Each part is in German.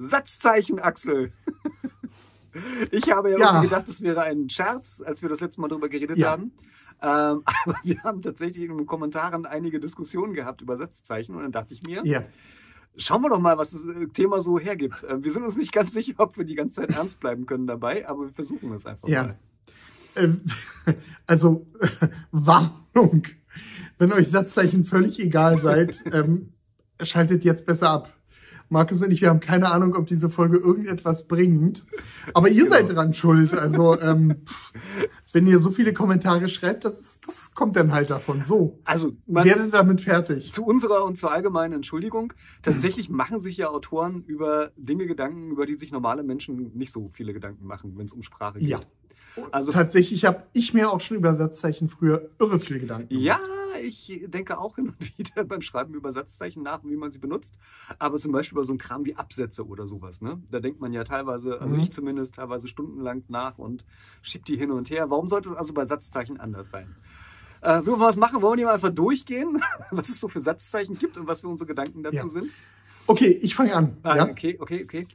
Satzzeichen, Axel. Ich habe ja, Ja. gedacht, das wäre ein Scherz, als wir das letzte Mal darüber geredet Ja. haben. Ähm, aber wir haben tatsächlich in den Kommentaren einige Diskussionen gehabt über Satzzeichen und dann dachte ich mir, Ja. schauen wir doch mal, was das äh, Thema so hergibt. Äh, Wir sind uns nicht ganz sicher, ob wir die ganze Zeit ernst bleiben können dabei, aber wir versuchen es einfach Ja. mal. Ähm, also, Warnung. Wenn euch Satzzeichen völlig egal seid, ähm, schaltet jetzt besser ab. Markus und ich, wir haben keine Ahnung, ob diese Folge irgendetwas bringt. Aber ihr Genau. seid dran schuld. Also, ähm, pff, wenn ihr so viele Kommentare schreibt, das, ist, das kommt dann halt davon. So, Also, man, werdet damit fertig. zu unserer und zur allgemeinen Entschuldigung, tatsächlich machen sich ja Autoren über Dinge Gedanken, über die sich normale Menschen nicht so viele Gedanken machen, wenn es um Sprache geht. Ja. Also Tatsächlich habe ich mir auch schon über Satzzeichen früher irre viel Gedanken gemacht. Ja, ich denke auch hin und wieder beim Schreiben über Satzzeichen nach, wie man sie benutzt. Aber zum Beispiel über so ein Kram wie Absätze oder sowas. Ne? Da denkt man ja teilweise, also Mhm. ich zumindest, teilweise stundenlang nach und schiebt die hin und her. Warum sollte es also bei Satzzeichen anders sein? Äh, wollen wir was machen? Wollen wir mal einfach durchgehen, was es so für Satzzeichen gibt und was für unsere Gedanken dazu Ja. sind? Okay, ich fange an. Ah, ja? Okay, okay, okay.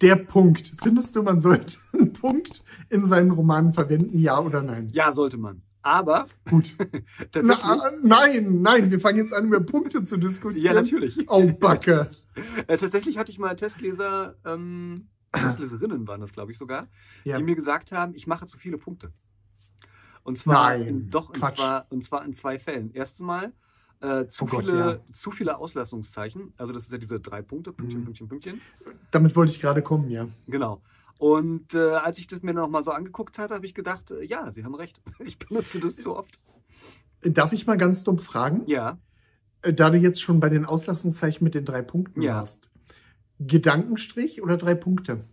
Der Punkt. Findest du, man sollte einen Punkt in seinen Romanen verwenden, ja oder nein? Ja, sollte man. Aber Gut. Na, äh, nein, nein, wir fangen jetzt an, über Punkte zu diskutieren. ja, natürlich. Oh, Backe. Äh, tatsächlich hatte ich mal Testleser, ähm, Testleserinnen waren das, glaube ich sogar, Ja. die mir gesagt haben, ich mache zu viele Punkte. Und zwar Nein, in, doch und zwar, und zwar in zwei Fällen. Erstens mal äh, zu, Oh Gott, viele, ja. zu viele Auslassungszeichen. Also das ist ja diese drei Punkte, Pünktchen, Mhm. Pünktchen, Pünktchen. Damit wollte ich gerade kommen, ja. Genau. Und äh, als ich das mir noch mal so angeguckt hatte, habe ich gedacht, äh, ja, Sie haben recht. Ich benutze das so oft. Darf ich mal ganz dumm fragen? Ja. Äh, Da du jetzt schon bei den Auslassungszeichen mit den drei Punkten Ja. warst. Gedankenstrich oder drei Punkte?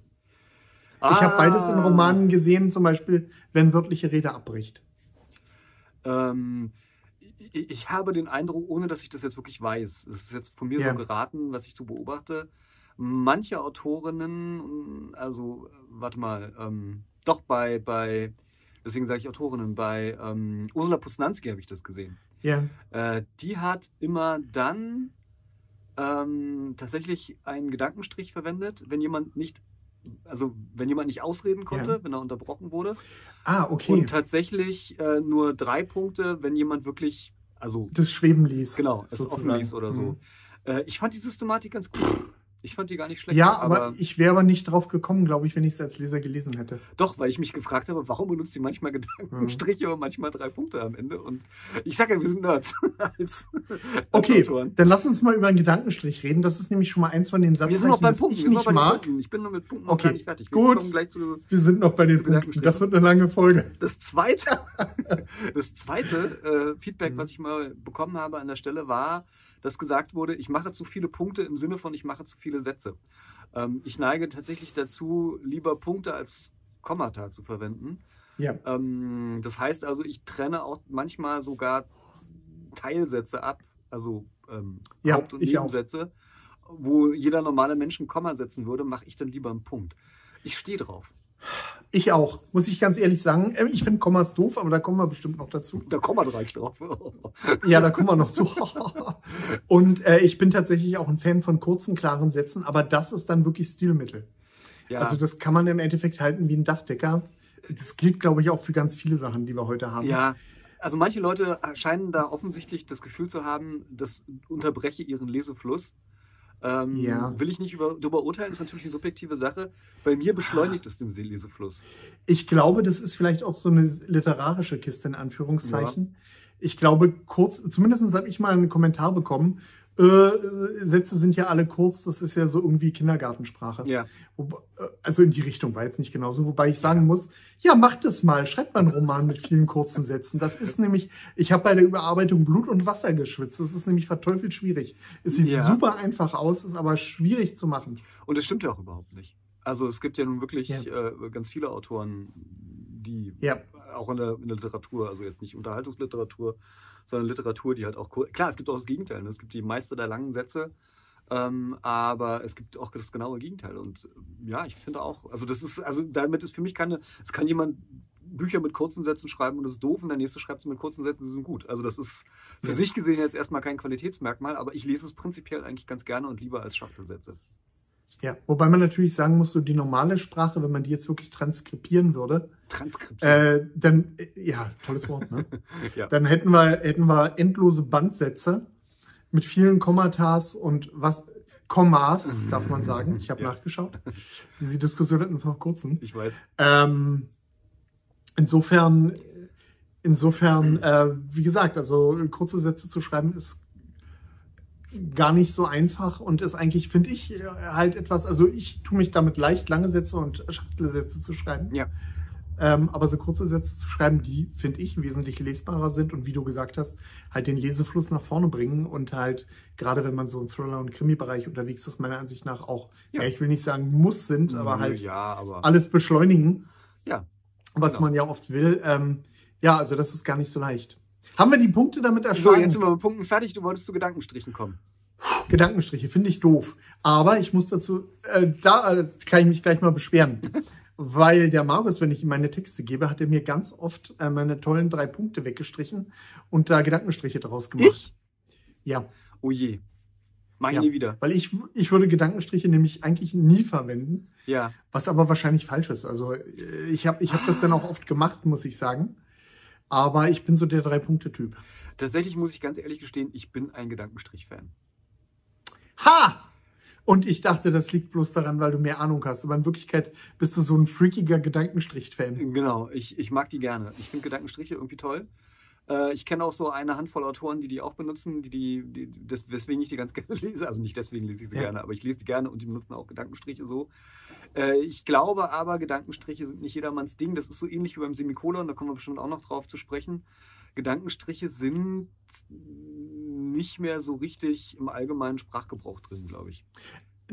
Ich habe beides in Ah. Romanen gesehen, zum Beispiel, wenn wörtliche Rede abbricht. Ähm, ich, ich habe den Eindruck, ohne dass ich das jetzt wirklich weiß, das ist jetzt von mir Ja. so geraten, was ich so beobachte, manche Autorinnen, also warte mal, ähm, doch bei, bei, deswegen sage ich Autorinnen, bei ähm, Ursula Posnanski habe ich das gesehen. Ja. Äh, die hat immer dann ähm, tatsächlich einen Gedankenstrich verwendet, wenn jemand nicht, also wenn jemand nicht ausreden konnte, Ja. wenn er unterbrochen wurde. Ah, okay. Und tatsächlich äh, nur drei Punkte, wenn jemand wirklich, also das Schweben ließ. genau, es offen ließ oder so. Mhm. Äh, ich fand die Systematik ganz gut. Ich fand die gar nicht schlecht. Ja, aber, ich wäre aber nicht drauf gekommen, glaube ich, wenn ich es als Leser gelesen hätte. doch, weil ich mich gefragt habe, warum benutzt die manchmal Gedankenstriche und manchmal drei Punkte am Ende. Und ich sage ja, wir sind Nerds. als, als Okay, Autoren. dann lass uns mal über einen Gedankenstrich reden. Das ist nämlich schon mal eins von den Wir sind noch Satzzeichen, beim das Punkt. ich Wir noch nicht bei mag. Punkten. Ich bin nur mit Punkten noch Okay, gar nicht fertig. Wir gut. zu, Wir sind noch bei den Punkten. Das wird eine lange Folge. Das zweite, das zweite äh, Feedback, Mhm. was ich mal bekommen habe an der Stelle, war, dass gesagt wurde, ich mache zu viele Punkte im Sinne von, ich mache zu viele Sätze. Ähm, ich neige tatsächlich dazu, lieber Punkte als Kommata zu verwenden. Ja. Ähm, das heißt also, ich trenne auch manchmal sogar Teilsätze ab, also ähm, Ja, Haupt- und ich auch. Nebensätze, wo jeder normale Mensch ein Komma setzen würde, mache ich dann lieber einen Punkt. Ich stehe drauf. Ich auch, muss ich ganz ehrlich sagen. Ähm, Ich finde Kommas doof, aber da kommen wir bestimmt noch dazu. Da Komma reicht drauf. Ja, da kommen wir noch zu. Und äh, ich bin tatsächlich auch ein Fan von kurzen, klaren Sätzen, aber das ist dann wirklich Stilmittel. Ja. Also das kann man im Endeffekt halten wie ein Dachdecker. Das gilt, glaube ich, auch für ganz viele Sachen, die wir heute haben. Ja, also manche Leute scheinen da offensichtlich das Gefühl zu haben, das unterbreche ihren Lesefluss. Ähm, Ja. Will ich nicht über, darüber urteilen, ist natürlich eine subjektive Sache. Bei mir beschleunigt es den Lesefluss. Ich glaube, das ist vielleicht auch so eine literarische Kiste in Anführungszeichen. Ich glaube, kurz, zumindest habe ich mal einen Kommentar bekommen. Äh, Sätze sind ja alle kurz, das ist ja so irgendwie Kindergartensprache. Ja. Äh, also in die Richtung war jetzt nicht genauso. Wobei ich sagen muss, ja, macht das mal. Schreibt mal einen Roman mit vielen kurzen Sätzen. Das ist nämlich, ich habe bei der Überarbeitung Blut und Wasser geschwitzt. Das ist nämlich verteufelt schwierig. Es sieht Ja. super einfach aus, ist aber schwierig zu machen. Und das stimmt ja auch überhaupt nicht. Also es gibt ja nun wirklich Ja. äh, ganz viele Autoren, die Ja. auch in der, in der Literatur, also jetzt nicht Unterhaltungsliteratur, sondern Literatur, die halt auch kur- klar, es gibt auch das Gegenteil. Ne? Es gibt die Meister der langen Sätze, ähm, aber es gibt auch das genaue Gegenteil. Und äh, ja, ich finde auch, also das ist, also damit ist für mich keine, es kann jemand Bücher mit kurzen Sätzen schreiben und das ist doof und der nächste schreibt sie mit kurzen Sätzen, sie sind gut. Also das ist für Ja. sich gesehen jetzt erstmal kein Qualitätsmerkmal, aber ich lese es prinzipiell eigentlich ganz gerne und lieber als Schachtelsätze. Ja, wobei man natürlich sagen muss, so die normale Sprache, wenn man die jetzt wirklich transkribieren würde, Transkribieren. äh, dann, äh, ja, tolles Wort, ne? ja. Dann hätten wir, hätten wir endlose Bandsätze mit vielen Kommatas und was, Kommas, darf man sagen. Ich habe Ja. nachgeschaut. Diese Diskussion hatten wir vor kurzem. Ich weiß. Ähm, insofern, insofern, äh, wie gesagt, also kurze Sätze zu schreiben ist gar nicht so einfach und ist eigentlich, finde ich, halt etwas, also ich tue mich damit leicht, lange Sätze und Schachtelsätze zu schreiben. Ja. Ähm, aber so kurze Sätze zu schreiben, die, finde ich, wesentlich lesbarer sind und wie du gesagt hast, halt den Lesefluss nach vorne bringen und halt, gerade wenn man so im Thriller- und Krimi-Bereich unterwegs ist, meiner Ansicht nach auch, Ja. ja. ich will nicht sagen muss sind, aber halt Ja, aber. alles beschleunigen, Ja. was Genau. man ja oft will. Ähm, ja, also das ist gar nicht so leicht. Haben wir die Punkte damit So, erschlagen? jetzt sind wir mit Punkten fertig. Du wolltest zu Gedankenstrichen kommen. Gedankenstriche finde ich doof. Aber ich muss dazu, äh, da äh, kann ich mich gleich mal beschweren. Weil der Markus, wenn ich ihm meine Texte gebe, hat er mir ganz oft äh, meine tollen drei Punkte weggestrichen und da Gedankenstriche draus gemacht. Ja, Oh je. Mach ich Ja. nie wieder. weil ich, ich würde Gedankenstriche nämlich eigentlich nie verwenden, Ja. was aber wahrscheinlich falsch ist. Also äh, ich habe ich hab das dann auch oft gemacht, muss ich sagen. Aber ich bin so der Drei-Punkte-Typ. Tatsächlich muss ich ganz ehrlich gestehen, ich bin ein Gedankenstrich-Fan. Ha! Und ich dachte, das liegt bloß daran, weil du mehr Ahnung hast. Aber in Wirklichkeit bist du so ein freakiger Gedankenstrich-Fan. Genau, ich, ich mag die gerne. Ich finde Gedankenstriche irgendwie toll. Äh, ich kenne auch so eine Handvoll Autoren, die die auch benutzen, die die, die das, weswegen ich die ganz gerne lese. Also nicht deswegen lese ich sie Ja. gerne, aber ich lese die gerne und die benutzen auch Gedankenstriche so. Äh, ich glaube aber, Gedankenstriche sind nicht jedermanns Ding. Das ist so ähnlich wie beim Semikolon, da kommen wir bestimmt auch noch drauf zu sprechen. Gedankenstriche sind nicht mehr so richtig im allgemeinen Sprachgebrauch drin, glaube ich.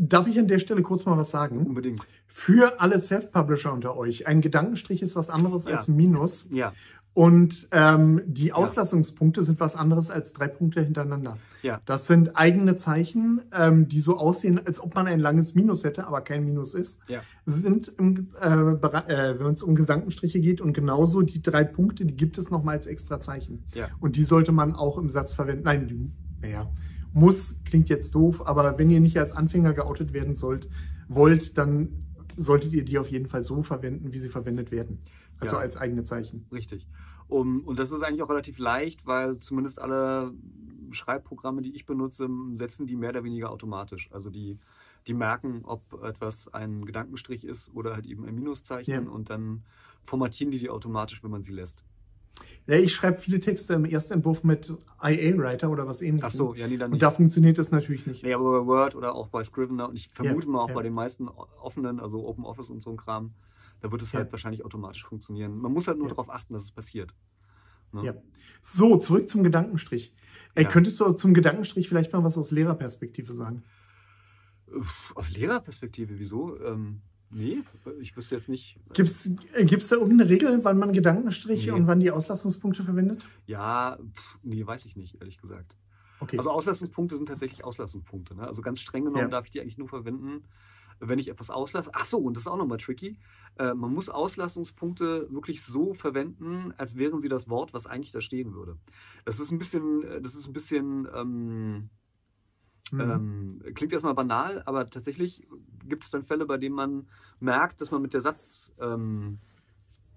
Darf ich an der Stelle kurz mal was sagen? Unbedingt. Für alle Self-Publisher unter euch, ein Gedankenstrich ist was anderes Ja. als ein Minus. Ja, Und ähm, die Auslassungspunkte sind was anderes als drei Punkte hintereinander. Ja. Das sind eigene Zeichen, ähm, die so aussehen, als ob man ein langes Minus hätte, aber kein Minus ist. Ja. Sind, im, äh, äh, wenn es um Gedankenstriche geht und genauso die drei Punkte, die gibt es nochmal als extra Zeichen. ja. Und die sollte man auch im Satz verwenden. Nein, die, naja, muss klingt jetzt doof, aber wenn ihr nicht als Anfänger geoutet werden sollt, wollt, dann solltet ihr die auf jeden Fall so verwenden, wie sie verwendet werden. Also Ja. als eigene Zeichen. Richtig. Um, und das ist eigentlich auch relativ leicht, weil zumindest alle Schreibprogramme, die ich benutze, setzen die mehr oder weniger automatisch. Also die, die merken, ob etwas ein Gedankenstrich ist oder halt eben ein Minuszeichen Ja. und dann formatieren die die automatisch, wenn man sie lässt. Ja, ich schreibe viele Texte im Erstentwurf mit IA-Writer oder was ähnliches. Ach so, ja, nee, dann Und nicht. da funktioniert das natürlich nicht. Nee, aber bei Word oder auch bei Scrivener und ich vermute Ja, mal auch ja. bei den meisten offenen, also Open Office und so ein Kram, da wird es Ja. halt wahrscheinlich automatisch funktionieren. Man muss halt nur Ja. darauf achten, dass es passiert. Ne? Ja. So, zurück zum Gedankenstrich. Äh, Ja. Könntest du zum Gedankenstrich vielleicht mal was aus Lehrerperspektive sagen? Aus Lehrerperspektive, wieso? Ähm, nee, ich wüsste jetzt nicht. Gibt es äh, da irgendeine Regel, wann man Gedankenstriche Nee. und wann die Auslassungspunkte verwendet? Ja, pff, nee, weiß ich nicht, ehrlich gesagt. Okay. Also Auslassungspunkte sind tatsächlich Auslassungspunkte. Ne? Also ganz streng genommen Ja. darf ich die eigentlich nur verwenden, wenn ich etwas auslasse. Ach so, und das ist auch nochmal tricky. Äh, man muss Auslassungspunkte wirklich so verwenden, als wären sie das Wort, was eigentlich da stehen würde. Das ist ein bisschen, äh, das ist ein bisschen, ähm, Mhm. ähm, klingt erstmal banal, aber tatsächlich gibt es dann Fälle, bei denen man merkt, dass man mit der Satz, ähm,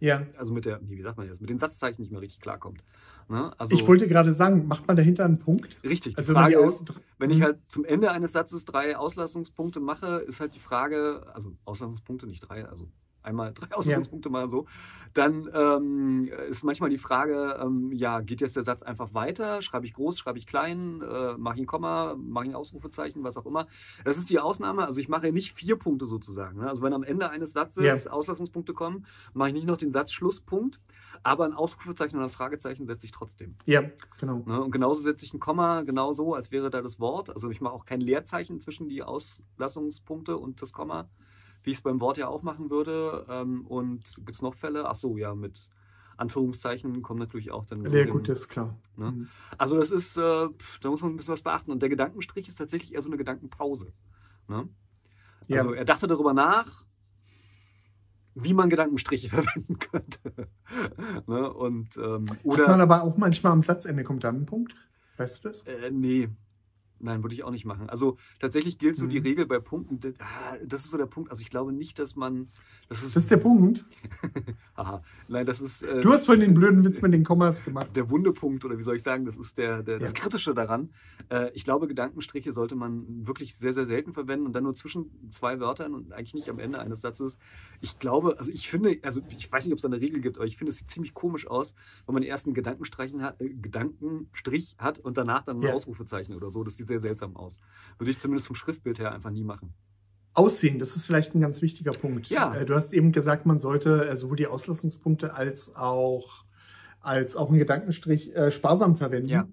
ja. also mit der, wie sagt man jetzt, mit den Satzzeichen nicht mehr richtig klarkommt. Ne? Also, Ich wollte gerade sagen, macht man dahinter einen Punkt? richtig. Die Also wenn man Frage die ist, wenn ich Mhm. halt zum Ende eines Satzes drei Auslassungspunkte mache, ist halt die Frage, also Auslassungspunkte, nicht drei, also einmal drei Auslassungspunkte mal so, dann ähm, ist manchmal die Frage, ähm, ja, geht jetzt der Satz einfach weiter? Schreibe ich groß, schreibe ich klein, äh, mache ich ein Komma, mache ich ein Ausrufezeichen, was auch immer. Das ist die Ausnahme, also ich mache nicht vier Punkte sozusagen. Ne? Also wenn am Ende eines Satzes Ja. Auslassungspunkte kommen, mache ich nicht noch den Satzschlusspunkt, aber ein Ausrufezeichen oder ein Fragezeichen setze ich trotzdem. Ja, genau. Ne? Und genauso setze ich ein Komma genauso, als wäre da das Wort. Also ich mache auch kein Leerzeichen zwischen die Auslassungspunkte und das Komma, wie ich es beim Wort ja auch machen würde. Ähm, und gibt es noch Fälle? Ach so, ja, mit Anführungszeichen kommen natürlich auch dann. so Ja, gut, das ist klar. Ne? Mhm. Also das ist, äh, da muss man ein bisschen was beachten. Und der Gedankenstrich ist tatsächlich eher so eine Gedankenpause. Ne? Ja. Also er dachte darüber nach, wie man Gedankenstriche verwenden könnte. ne? Und ähm, Hat man oder aber auch manchmal am Satzende kommt dann ein Punkt. Weißt du das? äh, nee. Nein, würde ich auch nicht machen. Also tatsächlich gilt so Mhm. die Regel bei Punkten. ah, Das ist so der Punkt. Also ich glaube nicht, dass man. Das ist, Das ist der Punkt. Aha. Nein, das ist. Äh, Du hast vorhin den blöden Witz mit den Kommas gemacht. der Wundepunkt oder wie soll ich sagen, das ist der, der Ja. das Kritische daran. Äh, ich glaube, Gedankenstriche sollte man wirklich sehr, sehr selten verwenden und dann nur zwischen zwei Wörtern und eigentlich nicht am Ende eines Satzes. Ich glaube, also ich finde, also ich weiß nicht, ob es da eine Regel gibt, aber ich finde, es sieht ziemlich komisch aus, wenn man erst einen Gedankenstreichen hat, äh, Gedankenstrich hat und danach dann ein Ja. Ausrufezeichen oder so. Das sieht sehr seltsam aus. Würde ich zumindest vom Schriftbild her einfach nie machen. Aussehen, das ist vielleicht ein ganz wichtiger Punkt. Ja. Äh, Du hast eben gesagt, man sollte äh, sowohl die Auslassungspunkte als auch, als auch einen Gedankenstrich äh, sparsam verwenden. Ja.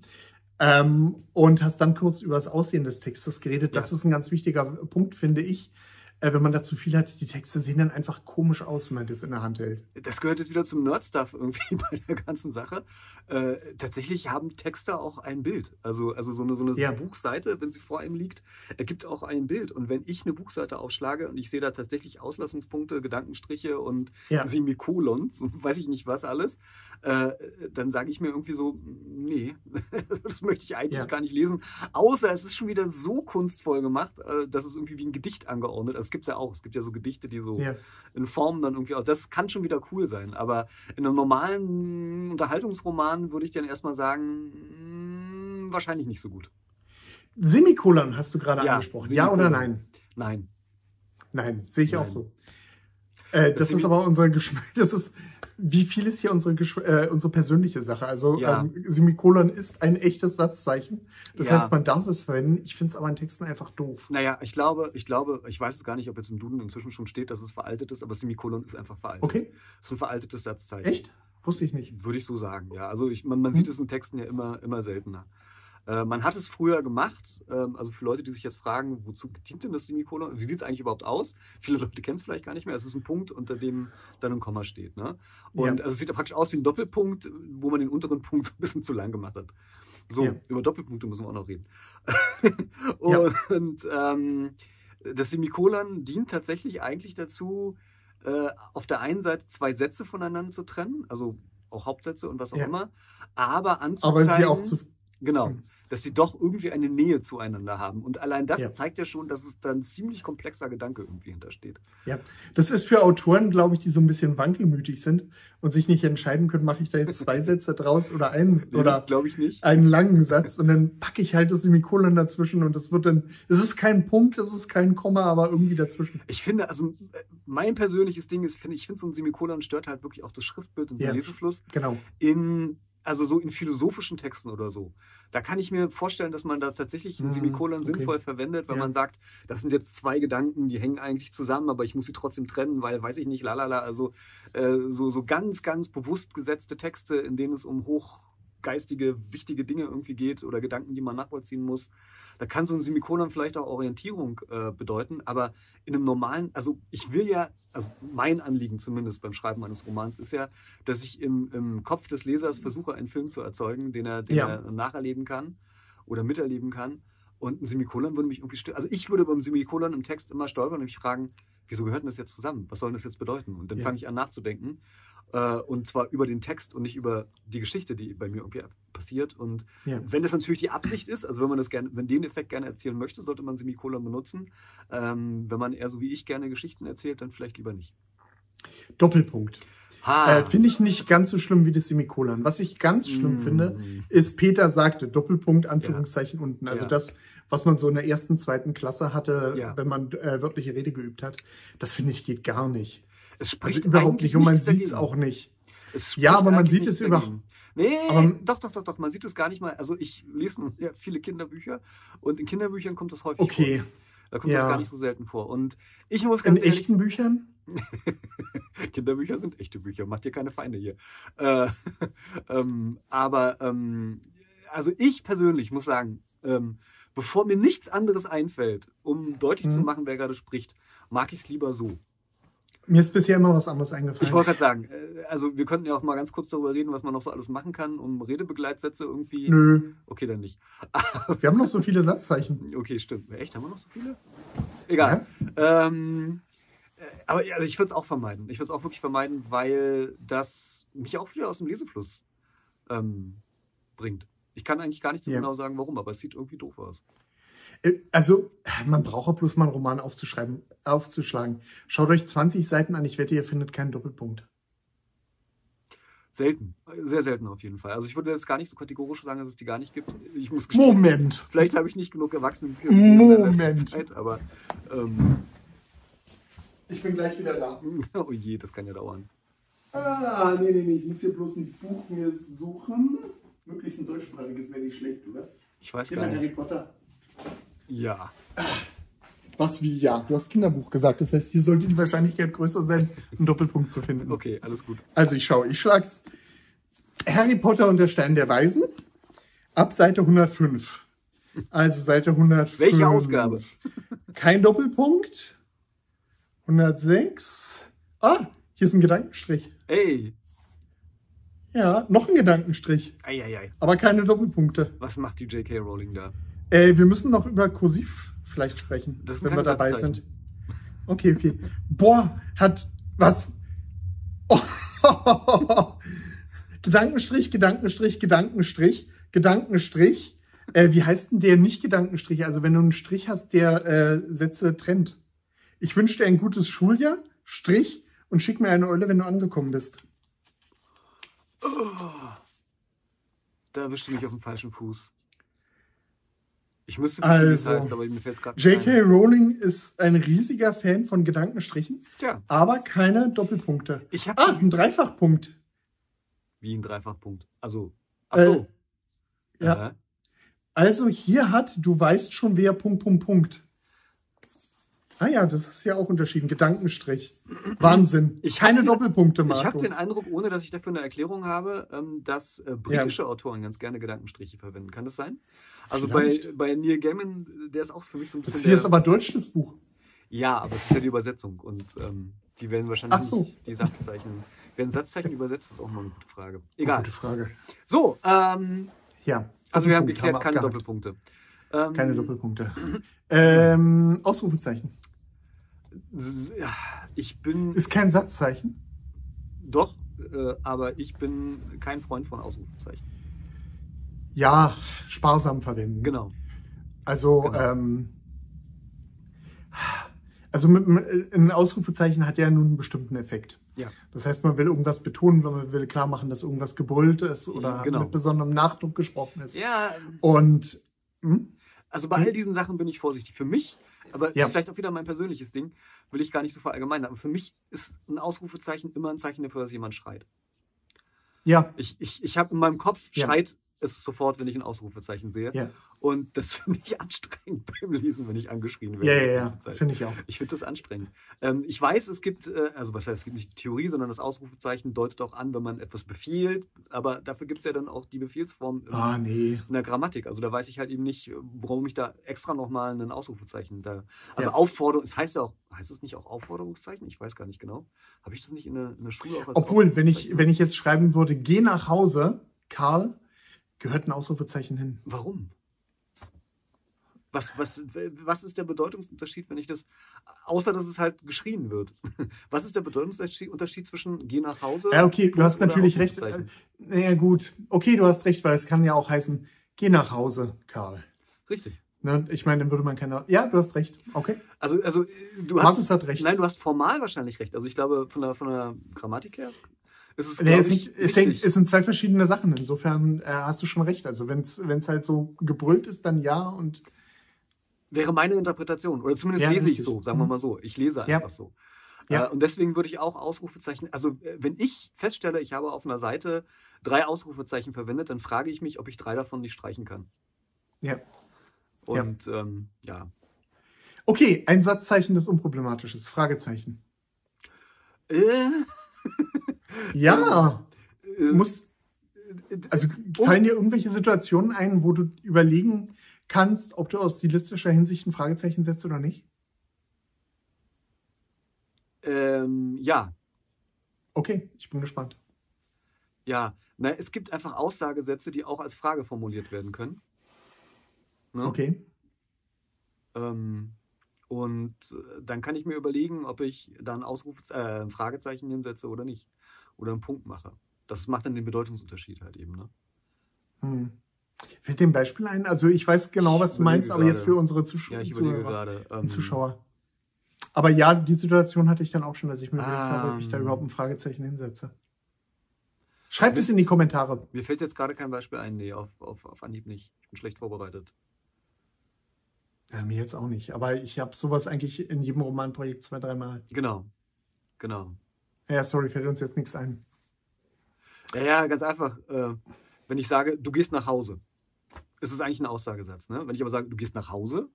Ähm, und hast dann kurz über das Aussehen des Textes geredet. Das Ja. ist ein ganz wichtiger Punkt, finde ich. Äh, wenn man da zu viel hat, die Texte sehen dann einfach komisch aus, wenn man das in der Hand hält. das gehört jetzt wieder zum Nerd-Stuff irgendwie bei der ganzen Sache. Äh, tatsächlich haben Texte auch ein Bild. Also, also so eine, so eine Ja. Buchseite, wenn sie vor einem liegt, ergibt auch ein Bild. Und wenn ich eine Buchseite aufschlage und ich sehe da tatsächlich Auslassungspunkte, Gedankenstriche und Ja. Semikolon, so weiß ich nicht was alles, äh, dann sage ich mir irgendwie so, nee, das möchte ich eigentlich Ja. gar nicht lesen. Außer es ist schon wieder so kunstvoll gemacht, äh, dass es irgendwie wie ein Gedicht angeordnet ist. Das gibt es ja auch. Es gibt ja so Gedichte, die so Ja. in Form dann irgendwie auch. Das kann schon wieder cool sein. Aber in einem normalen Unterhaltungsroman würde ich dann erstmal sagen, mh, wahrscheinlich nicht so gut. Semikolon hast du gerade Ja, angesprochen. Ja oder Semikolon. nein? Nein. Nein, sehe ich Nein. auch so. Äh, das Das ist aber unsere Geschmack. Das ist, wie viel ist hier unsere, äh, unsere persönliche Sache? Also Ja. ähm, Semikolon ist ein echtes Satzzeichen. Das Ja. heißt, man darf es verwenden. Ich finde es aber in Texten einfach doof. Naja, ich glaube, ich glaube, ich weiß es gar nicht, ob jetzt im Duden inzwischen schon steht, dass es veraltet ist, aber Semikolon ist einfach veraltet. Okay, Das ist ein veraltetes Satzzeichen. echt? Wusste ich nicht. Würde ich so sagen, ja. Also ich, man, man Mhm. sieht es in Texten ja immer, immer seltener. Äh, man hat es früher gemacht, ähm, also für Leute, die sich jetzt fragen, wozu dient denn das Semikolon? Wie sieht es eigentlich überhaupt aus? Viele Leute kennen es vielleicht gar nicht mehr. Es ist ein Punkt, unter dem dann ein Komma steht. Ne? Und Ja. also es sieht praktisch aus wie ein Doppelpunkt, wo man den unteren Punkt ein bisschen zu lang gemacht hat. So, Ja. über Doppelpunkte müssen wir auch noch reden. Ja. Und ähm, das Semikolon dient tatsächlich eigentlich dazu, äh, auf der einen Seite zwei Sätze voneinander zu trennen, also auch Hauptsätze und was auch Ja. immer, aber anzuzeigen, Aber es ist ja auch zu. genau, Mhm. Dass sie doch irgendwie eine Nähe zueinander haben. Und allein das Ja. zeigt ja schon, dass es da ein ziemlich komplexer Gedanke irgendwie hintersteht. Ja, das ist für Autoren, glaube ich, die so ein bisschen wankelmütig sind und sich nicht entscheiden können, mache ich da jetzt zwei Sätze draus oder einen Nee, oder glaube ich nicht. einen langen Satz und dann packe ich halt das Semikolon dazwischen und das wird dann, es ist kein Punkt, es ist kein Komma, aber irgendwie dazwischen. Ich finde, also äh, mein persönliches Ding ist, finde ich, finde so ein Semikolon stört halt wirklich auch das Schriftbild und den Ja. Lesefluss. Genau. in, also so in philosophischen Texten oder so. Da kann ich mir vorstellen, dass man da tatsächlich ein Hm, Semikolon okay. sinnvoll verwendet, weil Ja. man sagt, das sind jetzt zwei Gedanken, die hängen eigentlich zusammen, aber ich muss sie trotzdem trennen, weil, weiß ich nicht, lalala, also äh, so, so ganz, ganz bewusst gesetzte Texte, in denen es um hochgeistige, wichtige Dinge irgendwie geht oder Gedanken, die man nachvollziehen muss. Da kann so ein Semikolon vielleicht auch Orientierung äh, bedeuten, aber in einem normalen, also ich will ja, also mein Anliegen zumindest beim Schreiben eines Romans ist ja, dass ich im, im Kopf des Lesers versuche, einen Film zu erzeugen, den er, den Ja. er nacherleben kann oder miterleben kann. Und ein Semikolon würde mich irgendwie stören. Also ich würde beim Semikolon im Text immer stolpern und mich fragen, wieso gehört denn das jetzt zusammen? Was soll das jetzt bedeuten? Und dann Ja. fange ich an nachzudenken. Äh, und zwar über den Text und nicht über die Geschichte, die bei mir irgendwie passiert. Und Ja. wenn das natürlich die Absicht ist, also wenn man das gerne, wenn den Effekt gerne erzählen möchte, sollte man Semikolon benutzen. Ähm, wenn man eher so wie ich gerne Geschichten erzählt, dann vielleicht lieber nicht. Doppelpunkt. Äh, finde ich nicht ganz so schlimm wie das Semikolon. Was ich ganz schlimm Mm. finde, ist Peter sagte, Doppelpunkt, Anführungszeichen unten. Also Ja. das, was man so in der ersten, zweiten Klasse hatte, Ja. wenn man äh, wörtliche Rede geübt hat, das finde ich geht gar nicht. Es Also spricht überhaupt eigentlich nicht. Und man sieht es auch nicht. Es Ja, aber man sieht es über- dagegen. Nee, Aber- doch, doch, doch, doch. Man sieht es gar nicht mal. Also ich lese ja, viele Kinderbücher und in Kinderbüchern kommt das häufig Okay. vor. Da kommt Ja. das gar nicht so selten vor. Und ich muss In ganz ehrlich, echten Büchern? Kinderbücher sind echte Bücher, macht dir keine Feinde hier. Äh, ähm, aber ähm, also ich persönlich muss sagen, ähm, bevor mir nichts anderes einfällt, um deutlich zu Mhm. machen, wer gerade spricht, mag ich es lieber so. Mir ist bisher immer was anderes Ich eingefallen. wollte gerade sagen, äh, also wir könnten ja auch mal ganz kurz darüber reden, was man noch so alles machen kann, um Redebegleitsätze irgendwie. Nö, Okay, dann nicht. wir haben noch so viele Satzzeichen. Okay, stimmt. Echt, haben wir noch so viele? Egal. Ähm, äh, aber ja, also ich würde es auch vermeiden. Ich würde es auch wirklich vermeiden, weil das mich auch wieder aus dem Lesefluss ähm, bringt. Ich kann eigentlich gar nicht so Ja. genau sagen, warum, aber es sieht irgendwie doof aus. Äh, Also, man braucht auch bloß mal einen Roman aufzuschreiben, aufzuschlagen. Schaut euch 20 Seiten an, ich wette, ihr findet keinen Doppelpunkt. Selten. Sehr selten auf jeden Fall. Also ich würde jetzt gar nicht so kategorisch sagen, dass es die gar nicht gibt. Ich muss gestehen, Moment! Vielleicht habe ich nicht genug Erwachsenen Moment. Zeit, aber ähm, Ich bin gleich wieder da. oh je, das kann ja dauern. Ah, nee, nee, nee, ich muss hier bloß ein Buch mir suchen. Möglichst ein deutschsprachiges wäre nicht schlecht, oder? Ich weiß Hier gar mal Harry nicht. Potter. Ja. Was wie ja? Du hast Kinderbuch gesagt. Das heißt, hier sollte die Wahrscheinlichkeit größer sein, einen Doppelpunkt zu finden. Okay, alles gut. Also ich schaue, ich schlag's. Harry Potter und der Stein der Weisen. Ab Seite 105. Also Seite 105. Welche Ausgabe? Kein Doppelpunkt. 106. Ah, hier ist ein Gedankenstrich. Ey, Ja, noch ein Gedankenstrich. eieiei. Aber keine Doppelpunkte. Was macht die J.K. Rowling da? Äh, wir müssen noch über Kursiv vielleicht sprechen, wenn wir dabei sind. Okay, okay. Boah, hat was? Oh. Gedankenstrich, Gedankenstrich, Gedankenstrich, Gedankenstrich. Äh, wie heißt denn der nicht Gedankenstrich? Also wenn du einen Strich hast, der äh, Sätze trennt. Ich wünsche dir ein gutes Schuljahr, Strich und schick mir eine Eule, wenn du angekommen bist. Da erwischte mich auf dem falschen Fuß. Ich müsste wissen, wie es Also, heißt, aber mir fällt gerade J.K. Rowling ist ein riesiger Fan von Gedankenstrichen, Tja, aber keine Doppelpunkte. ich Ah, ein Dreifachpunkt. wie ein Dreifachpunkt. Also, ach Äh, so. ja. Äh, Also hier hat, du weißt schon wer, Punkt, Punkt, Punkt. Ah ja, das ist ja auch unterschieden. Gedankenstrich. Wahnsinn. Ich Keine den- Doppelpunkte, Ich habe Markus. den Eindruck, ohne dass ich dafür eine Erklärung habe, ähm, dass äh, britische Autoren ganz gerne Gedankenstriche verwenden. Kann das sein? Also bei, Vielleicht. bei Neil Gaiman, der ist auch für mich so ein das bisschen. hier ist aber Deutsch, das Buch. ja, aber es ist ja die Übersetzung und ähm, die werden wahrscheinlich Ach so. die Satzzeichen. Werden Satzzeichen übersetzt, ist auch mal eine gute Frage. Egal. gute Frage. So, ähm, Ja. also wir haben geklärt, keine abgehakt. Doppelpunkte. Ähm, Keine Doppelpunkte. ähm, Ausrufezeichen. Ja, Ich bin Ist kein Satzzeichen. doch, äh, aber ich bin kein Freund von Ausrufezeichen. Ja, sparsam verwenden. Genau. Also, Genau. ähm, also mit, mit, ein Ausrufezeichen hat ja nun einen bestimmten Effekt. Ja. Das heißt, man will irgendwas betonen, weil man will klar machen, dass irgendwas gebrüllt ist oder Genau. mit besonderem Nachdruck gesprochen ist. Ja, Und hm? also bei all diesen Sachen bin ich vorsichtig. Für mich, aber Ja. ist vielleicht auch wieder mein persönliches Ding, will ich gar nicht so verallgemeinern. Aber für mich ist ein Ausrufezeichen immer ein Zeichen dafür, dass jemand schreit. ja, Ich, ich, ich habe in meinem Kopf, Ja. schreit es sofort, wenn ich ein Ausrufezeichen sehe. ja, Und das finde ich anstrengend beim Lesen, wenn ich angeschrien werde. ja, ja, ja, finde ich auch. Ich finde das anstrengend. Ähm, ich weiß, es gibt, äh, also was heißt, es gibt nicht die Theorie, sondern das Ausrufezeichen deutet auch an, wenn man etwas befiehlt. Aber dafür gibt es ja dann auch die Befehlsform in, Ah, nee. in der Grammatik. Also da weiß ich halt eben nicht, warum ich da extra nochmal ein Ausrufezeichen da. Also Ja. Aufforderung, es heißt ja auch, heißt es nicht auch Aufforderungszeichen? Ich weiß gar nicht genau. Habe ich das nicht in der, in der Schule auch Obwohl, wenn ich, wenn ich jetzt schreiben würde, geh nach Hause, Karl, gehört ein Ausrufezeichen hin. Warum? Was, was, was ist der Bedeutungsunterschied, wenn ich das, außer dass es halt geschrien wird? Was ist der Bedeutungsunterschied Unterschied zwischen geh nach Hause? Ja, okay, du hast natürlich recht. Ausrufezeichen? Naja, gut. Okay, du hast recht, weil es kann ja auch heißen, geh nach Hause, Karl. Richtig. Ne? Ich meine, dann würde man keine. Ja, du hast recht. Okay. Also, also du hast, Markus hat recht. nein, du hast formal wahrscheinlich recht. Also ich glaube, von der, von der Grammatik her ist es, Nee, glaub es, ich, sind, es, hängt, es sind zwei verschiedene Sachen. Insofern äh, hast du schon recht. Also wenn es halt so gebrüllt ist, dann ja. Und wäre meine Interpretation. Oder zumindest Ja, lese ich richtig. so, sagen wir Mhm. mal so. Ich lese Ja. einfach so. Ja. Äh, und deswegen würde ich auch Ausrufezeichen, also äh, wenn ich feststelle, ich habe auf einer Seite drei Ausrufezeichen verwendet, dann frage ich mich, ob ich drei davon nicht streichen kann. ja. Ja. Und ähm, ja. Okay, ein Satzzeichen, das unproblematisch ist. Fragezeichen. Äh, Ja. äh, Muss, also fallen dir irgendwelche Situationen ein, wo du überlegen kannst, ob du aus stilistischer Hinsicht ein Fragezeichen setzt oder nicht? ähm, ja, Okay, ich bin gespannt. ja. Na, es gibt einfach Aussagesätze, die auch als Frage formuliert werden können. Ne? Okay. Ähm, und äh, dann kann ich mir überlegen, ob ich da ein, Ausruf, äh, ein Fragezeichen hinsetze oder nicht. Oder einen Punkt mache. Das macht dann den Bedeutungsunterschied halt eben. Ne? Hm. Fällt dir ein Beispiel ein? Also ich weiß genau, was du meinst, aber jetzt gerade. für unsere Zusch Ja, ich Zuhörer gerade. und ähm, Zuschauer. Aber ja, die Situation hatte ich dann auch schon, dass ich mir überlegt habe, ob ich da Ähm. überhaupt ein Fragezeichen hinsetze. Schreibt es in die Kommentare. Mir fällt jetzt gerade kein Beispiel ein. Nee, auf, auf, auf Anhieb nicht. Ich bin schlecht vorbereitet. Ja, mir jetzt auch nicht. Aber ich habe sowas eigentlich in jedem Romanprojekt zwei, dreimal. Genau. Genau. Ja, sorry, fällt uns jetzt nichts ein. Ja, ja, ganz einfach. Äh, wenn ich sage, du gehst nach Hause, ist es eigentlich ein Aussagesatz. Ne? Wenn ich aber sage, du gehst nach Hause,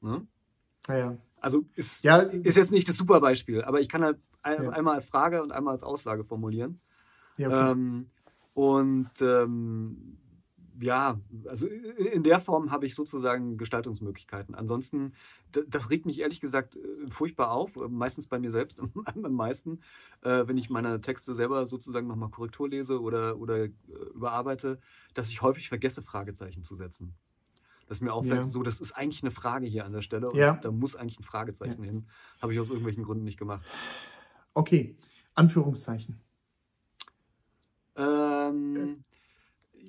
ne? Naja. also ist, Ja, ist jetzt nicht das super Beispiel, aber ich kann halt ein, Ja. einmal als Frage und einmal als Aussage formulieren. ja okay. Ähm, und ähm, ja, also in der Form habe ich sozusagen Gestaltungsmöglichkeiten. Ansonsten, das regt mich ehrlich gesagt äh, furchtbar auf, äh, meistens bei mir selbst am meisten, äh, wenn ich meine Texte selber sozusagen nochmal Korrektur lese oder, oder äh, überarbeite, dass ich häufig vergesse, Fragezeichen zu setzen. Dass mir auffällt, Ja. so, das ist eigentlich eine Frage hier an der Stelle und Ja. da muss eigentlich ein Fragezeichen hin. Habe ich aus irgendwelchen Gründen nicht gemacht. Okay. Anführungszeichen. Ähm,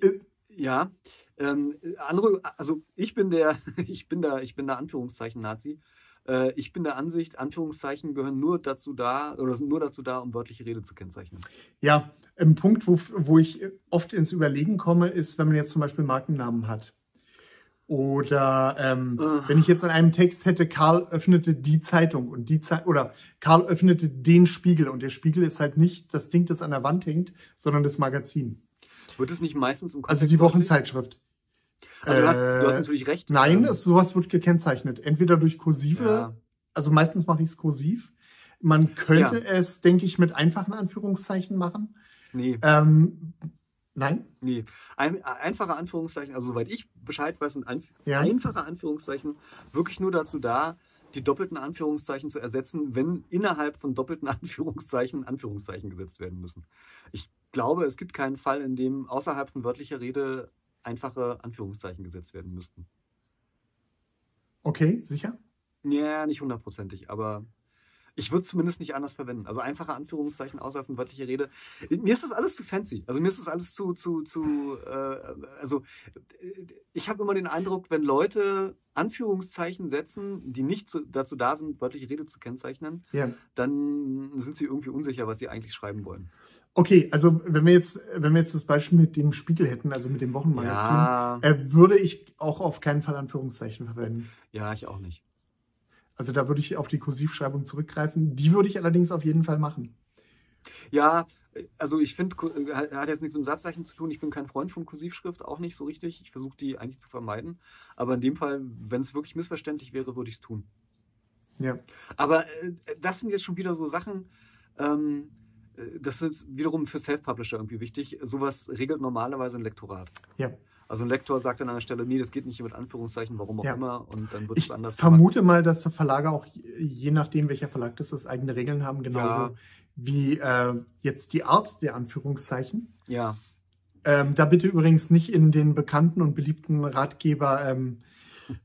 Äh. Ja. Ähm, andere, also ich bin der, ich bin da, ich bin der Anführungszeichen Nazi. Äh, ich bin der Ansicht, Anführungszeichen gehören nur dazu da oder sind nur dazu da, um wörtliche Rede zu kennzeichnen. Ja, ein Punkt, wo, wo ich oft ins Überlegen komme, ist, wenn man jetzt zum Beispiel Markennamen hat. Oder ähm, Ah. wenn ich jetzt in einem Text hätte, Karl öffnete die Zeitung und die Zeit oder Karl öffnete den Spiegel und der Spiegel ist halt nicht das Ding, das an der Wand hängt, sondern das Magazin. Wird es nicht meistens im Also die? Wochenzeitschrift. Also du, hast, du hast Äh, natürlich recht. Nein, Ähm, sowas wird gekennzeichnet. Entweder durch kursive, ja, also meistens mache ich es kursiv. Man könnte es, denke ich, mit einfachen Anführungszeichen machen. nee, Ähm, nein? nee. Ein, einfache Anführungszeichen, also soweit ich Bescheid weiß, sind Anf Ja. einfache Anführungszeichen wirklich nur dazu da, die doppelten Anführungszeichen zu ersetzen, wenn innerhalb von doppelten Anführungszeichen Anführungszeichen gesetzt werden müssen. Ich glaube, es gibt keinen Fall, in dem außerhalb von wörtlicher Rede einfache Anführungszeichen gesetzt werden müssten. Okay, sicher? Ja, nicht hundertprozentig, aber ich würde es zumindest nicht anders verwenden. Also einfache Anführungszeichen außerhalb von wörtlicher Rede. Mir ist das alles zu fancy. Also mir ist das alles zu, zu, zu, äh, also ich habe immer den Eindruck, wenn Leute Anführungszeichen setzen, die nicht zu, dazu da sind, wörtliche Rede zu kennzeichnen, Ja. dann sind sie irgendwie unsicher, was sie eigentlich schreiben wollen. Okay, also wenn wir jetzt, wenn wir jetzt das Beispiel mit dem Spiegel hätten, also mit dem Wochenmagazin, Ja, äh, würde ich auch auf keinen Fall Anführungszeichen verwenden. ja, ich auch nicht. Also da würde ich auf die Kursivschreibung zurückgreifen. Die würde ich allerdings auf jeden Fall machen. Ja, also ich finde, hat hat jetzt nichts mit Satzzeichen zu tun. Ich bin kein Freund von Kursivschrift, auch nicht so richtig. Ich versuche die eigentlich zu vermeiden. Aber in dem Fall, wenn es wirklich missverständlich wäre, würde ich es tun. Ja. Aber äh, das sind jetzt schon wieder so Sachen, ähm, äh, das ist wiederum für Self-Publisher irgendwie wichtig. Sowas regelt normalerweise ein Lektorat. Ja. Also ein Lektor sagt an der Stelle, nee, das geht nicht mit Anführungszeichen, warum auch Ja. immer, und dann wird Ich es anders vermute mal, dass der Verlage auch, je nachdem welcher Verlag das ist, eigene Regeln haben, genauso Ja. wie äh, jetzt die Art der Anführungszeichen. Ja, Ähm, da bitte übrigens nicht in den bekannten und beliebten Ratgeber ähm,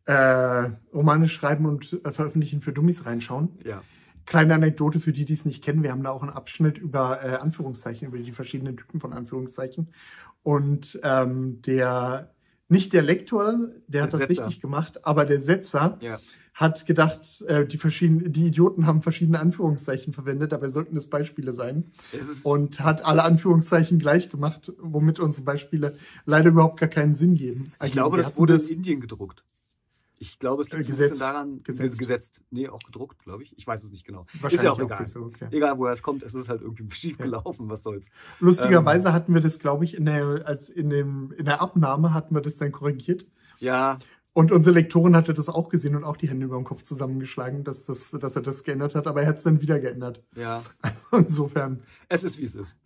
äh, Romane schreiben und äh, veröffentlichen für Dummies reinschauen. ja. Kleine Anekdote für die, die es nicht kennen. Wir haben da auch einen Abschnitt über äh, Anführungszeichen, über die verschiedenen Typen von Anführungszeichen. Und ähm, der, nicht der Lektor, der hat Der das Setzer. richtig gemacht, aber der Setzer Ja. hat gedacht, äh, die, verschiedenen, die Idioten haben verschiedene Anführungszeichen verwendet, dabei sollten es Beispiele sein. Es Und hat alle Anführungszeichen gleich gemacht, womit unsere Beispiele leider überhaupt gar keinen Sinn geben. ich glaube, Wir das wurde in Indien gedruckt. Ich glaube, es Äh, liegt ein gesetzt. daran, Gesetzt. gesetzt. Nee, auch gedruckt, glaube ich. Ich weiß es nicht genau. wahrscheinlich ist ja auch egal. gedruckt, ja. Egal, woher es kommt, es ist halt irgendwie schief gelaufen, was soll's. Lustigerweise Ähm. hatten wir das, glaube ich, in der, als in, dem, in der Abnahme hatten wir das dann korrigiert. Ja, Und unsere Lektorin hatte das auch gesehen und auch die Hände über dem Kopf zusammengeschlagen, dass, das, dass er das geändert hat, aber er hat es dann wieder geändert. ja. Insofern, Es ist, wie es ist.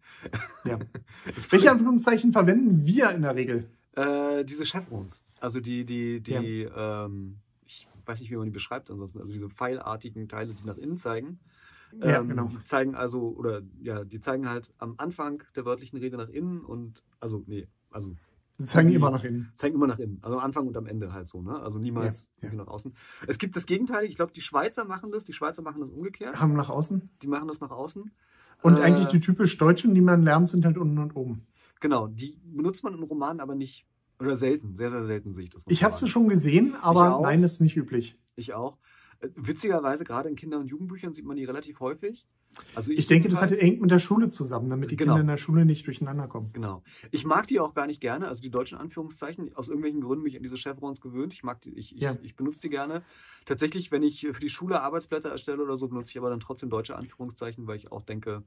ja. Welche Anführungszeichen verwenden wir in der Regel? Äh, diese Chevrons. Also die, die, die, ähm, ich weiß nicht, wie man die beschreibt ansonsten, also diese pfeilartigen Teile, die nach innen zeigen. Ja, Ähm, genau. Die zeigen also, oder ja, die zeigen halt am Anfang der wörtlichen Rede nach innen und, also, nee, also Sie zeigen die- immer nach innen. zeigen immer nach innen. Also am Anfang und am Ende halt so, ne? Also niemals Ja, ja. nach außen. Es gibt das Gegenteil, ich glaube, die Schweizer machen das, die Schweizer machen das umgekehrt. Haben nach außen. Die machen das nach außen. Und Äh, eigentlich die typisch Deutschen, die man lernt, sind halt unten und oben. Genau, die benutzt man in Romanen aber nicht Oder selten, sehr, sehr selten sehe ich das. Ich habe es schon gesehen, aber nein, das ist nicht üblich. Ich auch. Äh, Witzigerweise, gerade in Kinder- und Jugendbüchern sieht man die relativ häufig. Also Ich denke, das hat hängt mit der Schule zusammen, damit die Genau. Kinder in der Schule nicht durcheinander kommen. Genau. Ich mag die auch gar nicht gerne, also die deutschen Anführungszeichen. Aus irgendwelchen Gründen bin ich an diese Chevrons gewöhnt. Ich mag die, ich, Ja. ich, ich benutze die gerne. Tatsächlich, wenn ich für die Schule Arbeitsblätter erstelle oder so, benutze ich aber dann trotzdem deutsche Anführungszeichen, weil ich auch denke,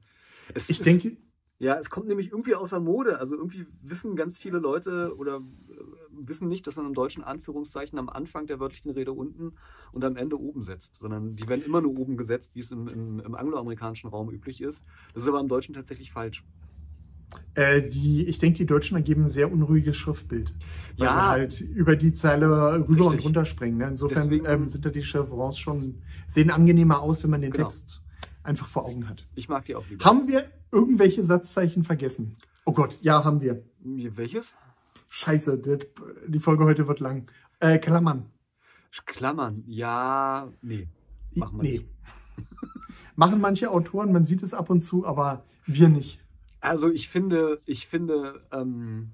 es Ich ist, denke, ja, es kommt nämlich irgendwie außer Mode. Also irgendwie wissen ganz viele Leute oder äh, wissen nicht, dass man im deutschen Anführungszeichen am Anfang der wörtlichen Rede unten und am Ende oben setzt, sondern die werden immer nur oben gesetzt, wie es im, im, im angloamerikanischen Raum üblich ist. Das ist aber im Deutschen tatsächlich falsch. äh, die, ich denke, die Deutschen ergeben ein sehr unruhiges Schriftbild. Weil Ja. sie halt über die Zeile rüber und Richtig. runter springen. Ne? Insofern Deswegen- ähm, sind da die Chevrons schon, sehen angenehmer aus, wenn man den Genau. Text einfach vor Augen hat. Ich mag die auch lieber. Haben wir irgendwelche Satzzeichen vergessen? Oh Gott, ja, haben wir. Welches? Scheiße, die Folge heute wird lang. Äh, Klammern. Klammern. Ja, nee. Machen wir nee. nicht. Machen manche Autoren, man sieht es ab und zu, aber wir nicht. Also ich finde, ich finde, ähm,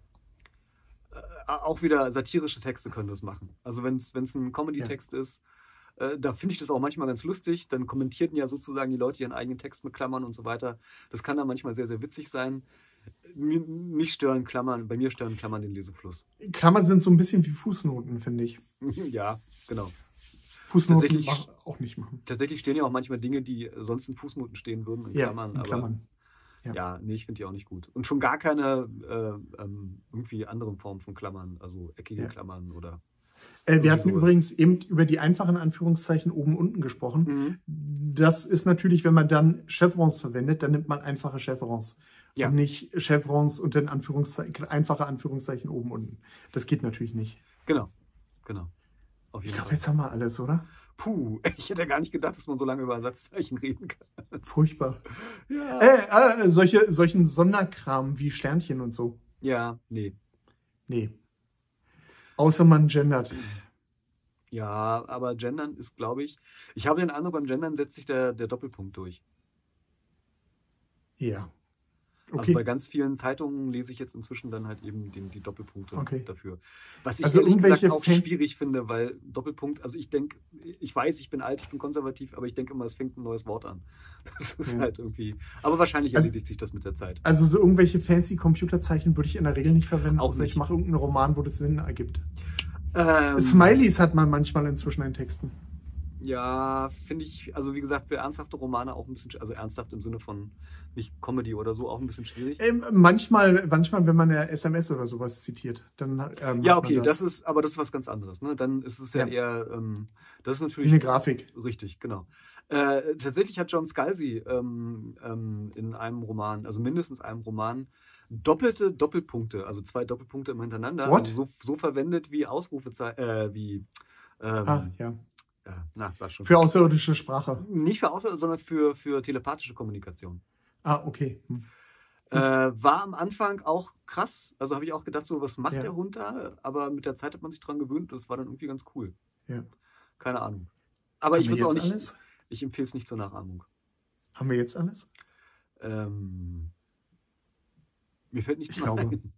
äh, auch wieder satirische Texte können das machen. Also wenn es ein Comedy-Text ist, äh, da finde ich das auch manchmal ganz lustig. Dann kommentierten ja sozusagen die Leute ihren eigenen Text mit Klammern und so weiter. Das kann dann manchmal sehr, sehr witzig sein. Mich stören Klammern, bei mir stören Klammern den Lesefluss. Klammern sind so ein bisschen wie Fußnoten, finde ich. ja, genau. Fußnoten auch nicht machen. Tatsächlich stehen ja auch manchmal Dinge, die sonst in Fußnoten stehen würden, in Ja, Klammern. in aber Klammern. Ja, Ja. nee, ich finde die auch nicht gut. Und schon gar keine äh, ähm, irgendwie anderen Formen von Klammern, also eckige Ja. Klammern oder. Äh, wir hatten übrigens eben über die einfachen Anführungszeichen oben unten gesprochen. Mhm. Das ist natürlich, wenn man dann Chevrons verwendet, dann nimmt man einfache Chevrons. Ja. Und nicht Chevrons und dann Anführungszeichen, einfache Anführungszeichen oben unten. Das geht natürlich nicht. Genau, genau. Auf Ich glaube, jetzt haben wir alles, oder? Puh, ich hätte gar nicht gedacht, dass man so lange über Satzzeichen reden kann. Furchtbar. Ja, Äh, äh, solche, solchen Sonderkram wie Sternchen und so. ja nee. Nee. Außer man gendert. Ja, aber Gendern ist, glaube ich, ich habe den Eindruck, beim Gendern setzt sich der, der Doppelpunkt durch. Ja. Also Okay. bei ganz vielen Zeitungen lese ich jetzt inzwischen dann halt eben den, die Doppelpunkte Okay. dafür. Was ich Also ehrlich gesagt irgendwelche auch Fan- schwierig finde, weil Doppelpunkt, also ich denke, ich weiß, ich bin alt, ich bin konservativ, aber ich denke immer, es fängt ein neues Wort an. Das ist Ja. halt irgendwie. Aber wahrscheinlich Also- erledigt sich das mit der Zeit. Also so irgendwelche fancy Computerzeichen würde ich in der Regel nicht verwenden, Auch außer nicht. ich mache irgendeinen Roman, wo das Sinn ergibt. Ähm, Smileys hat man manchmal inzwischen in Texten. Ja, finde ich, also wie gesagt, für ernsthafte Romane auch ein bisschen, sch- also ernsthaft im Sinne von nicht Comedy oder so, auch ein bisschen schwierig. Ähm, manchmal, manchmal, wenn man eine SMS oder sowas zitiert, dann ähm, ja, okay, das. das. ist, aber das ist was ganz anderes. Ne? Dann ist es ja, Ja. eher, ähm, das ist wie natürlich eine Grafik. Richtig, genau. Äh, tatsächlich hat John Scalzi ähm, ähm, in einem Roman, also mindestens einem Roman, doppelte Doppelpunkte, also zwei Doppelpunkte immer hintereinander, also so, so verwendet wie Ausrufezeichen, äh, wie, ähm, Ah, ja. Ja, na, sag schon. Für außerirdische Sprache. Nicht für Außer, sondern für, für telepathische Kommunikation. Ah, okay. Hm. Äh, war am Anfang auch krass, also habe ich auch gedacht, so, was macht Ja. der Hund da? Aber mit der Zeit hat man sich dran gewöhnt, das war dann irgendwie ganz cool. Ja. Keine Ahnung. Aber Haben ich würde auch nicht, alles? ich empfehle es nicht zur Nachahmung. Haben wir jetzt alles? Ähm, mir fällt nichts Ich mehr glaube. ein.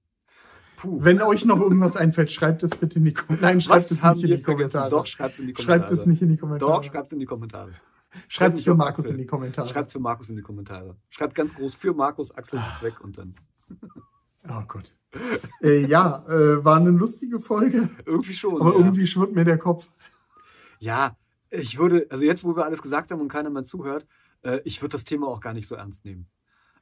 Puh. Wenn euch noch irgendwas einfällt, schreibt es bitte in die Kommentare. Nein, schreibt Was es nicht in die? Kommentare. Doch, schreibt es in die Kommentare. schreibt es nicht in die Kommentare. Doch, schreibt es in die Kommentare. schreibt es für Markus in die Kommentare. Schreibt es für Markus in die Kommentare. Schreibt ganz groß für Markus, Axel ist weg und dann. Oh Gott. äh, ja, äh, war eine lustige Folge, Irgendwie schon. aber ja. irgendwie schwirrt mir der Kopf. ja, ich würde, also jetzt, wo wir alles gesagt haben und keiner mehr zuhört, äh, ich würde das Thema auch gar nicht so ernst nehmen.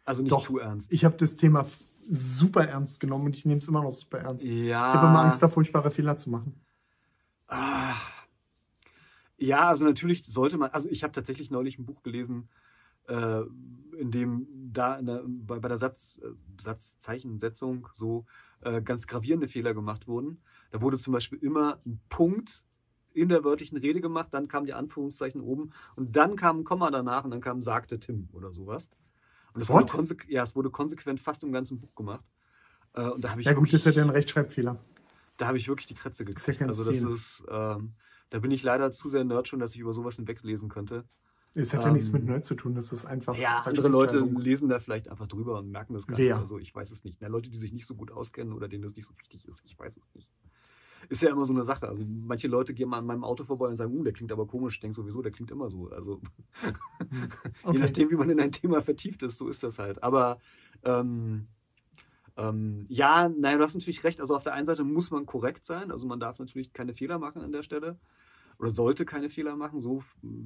Also nicht Doch. zu ernst. Ich habe das Thema super ernst genommen und ich nehme es immer noch super ernst. Ja. Ich habe immer Angst, da furchtbare Fehler zu machen. Ah. Ja, also natürlich sollte man, also ich habe tatsächlich neulich ein Buch gelesen, äh, in dem da in der, bei, bei der Satz, äh, Satzzeichensetzung so äh, ganz gravierende Fehler gemacht wurden. Da wurde zum Beispiel immer ein Punkt in der wörtlichen Rede gemacht, dann kam die Anführungszeichen oben und dann kam ein Komma danach und dann kam sagte Tim oder sowas. Und das wurde, What? konsequ ja, es wurde konsequent fast im ganzen Buch gemacht. Äh, und da habe ich Ja gut, das ist ja wirklich- ein Rechtschreibfehler. da habe ich wirklich die Kretze gekriegt. Ist ja kein also das ist, ähm, da bin ich leider zu sehr Nerd schon, dass ich über sowas hinweglesen könnte. Es hat ja Ähm, nichts mit Nerd zu tun, das ist einfach. Ja, andere Leute lesen da vielleicht einfach drüber und merken das gar Wer? nicht. Also ich weiß es nicht. Na, Leute, die sich nicht so gut auskennen oder denen das nicht so wichtig ist, ich weiß es nicht. Ist ja immer so eine Sache. Also manche Leute gehen mal an meinem Auto vorbei und sagen, uh, der klingt aber komisch. Ich denke sowieso, der klingt immer so. Also je Okay. nachdem, wie man in ein Thema vertieft ist, so ist das halt. Aber ähm, ähm, ja, nein, du hast natürlich recht. Also auf der einen Seite muss man korrekt sein. Also man darf natürlich keine Fehler machen an der Stelle. Oder sollte keine Fehler machen. So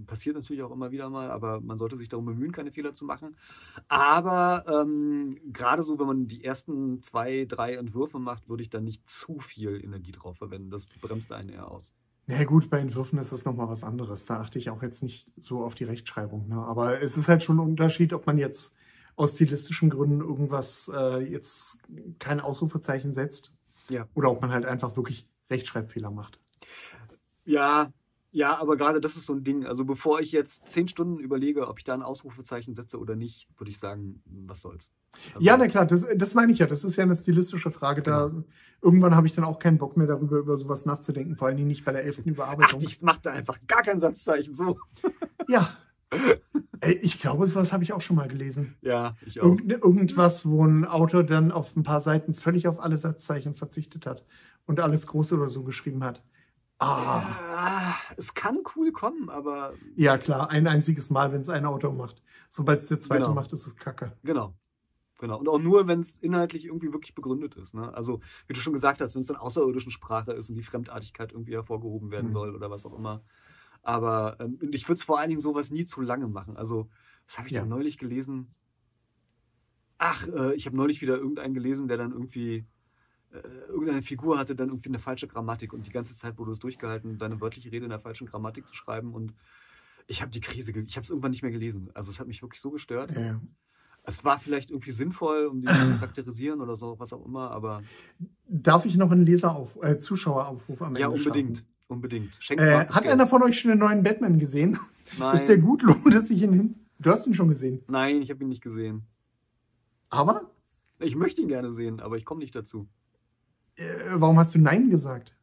passiert natürlich auch immer wieder mal, aber man sollte sich darum bemühen, keine Fehler zu machen. Aber ähm, gerade so, wenn man die ersten zwei, drei Entwürfe macht, würde ich da nicht zu viel Energie drauf verwenden. Das bremst einen eher aus. Na ja, gut, bei Entwürfen ist es nochmal was anderes. Da achte ich auch jetzt nicht so auf die Rechtschreibung. Ne? Aber es ist halt schon ein Unterschied, ob man jetzt aus stilistischen Gründen irgendwas äh, jetzt kein Ausrufezeichen setzt. Ja. Oder ob man halt einfach wirklich Rechtschreibfehler macht. Ja, ja, aber gerade das ist so ein Ding. Also bevor ich jetzt zehn Stunden überlege, ob ich da ein Ausrufezeichen setze oder nicht, würde ich sagen, was soll's. Also, Ja, na klar, das, das meine ich ja. Das ist ja eine stilistische Frage. Da irgendwann habe ich dann auch keinen Bock mehr darüber, über sowas nachzudenken, vor allen Dingen nicht bei der elften Ach, Überarbeitung. ich mach da einfach gar kein Satzzeichen. So. Ja. Ich glaube, sowas habe ich auch schon mal gelesen. Ja, ich auch. Irgend, irgendwas, wo ein Autor dann auf ein paar Seiten völlig auf alle Satzzeichen verzichtet hat und alles groß oder so geschrieben hat. Ah, Ja, es kann cool kommen, aber ja klar, ein einziges Mal, wenn es ein Autor macht. Sobald es der zweite Genau. macht, ist es Kacke. Genau. Genau. Und auch nur, wenn es inhaltlich irgendwie wirklich begründet ist. Ne? Also, wie du schon gesagt hast, wenn es in außerirdischen Sprache ist und die Fremdartigkeit irgendwie hervorgehoben werden Mhm. soll oder was auch immer. Aber ähm, ich würde es vor allen Dingen sowas nie zu lange machen. Also, was habe ich Ja. denn neulich gelesen? Ach, äh, ich habe neulich wieder irgendeinen gelesen, der dann irgendwie äh, irgendeine Figur hatte dann irgendwie eine falsche Grammatik und die ganze Zeit wurde es durchgehalten, seine wörtliche Rede in der falschen Grammatik zu schreiben und ich habe die Krise, ich habe es irgendwann nicht mehr gelesen. Also es hat mich wirklich so gestört. Ja. Es war vielleicht irgendwie sinnvoll, um die zu charakterisieren oder so, was auch immer, aber Darf ich noch einen Leserauf äh, Zuschaueraufruf am Ende ja, unbedingt. starten? Unbedingt. Schenkt Äh, hat Geld. einer von euch schon den neuen Batman gesehen? Nein, Ist der gut? Lohnt es sich ihn hin? Du hast ihn schon gesehen. nein, ich habe ihn nicht gesehen. Aber Ich möchte ihn gerne sehen, aber ich komme nicht dazu. Äh, warum hast du Nein gesagt?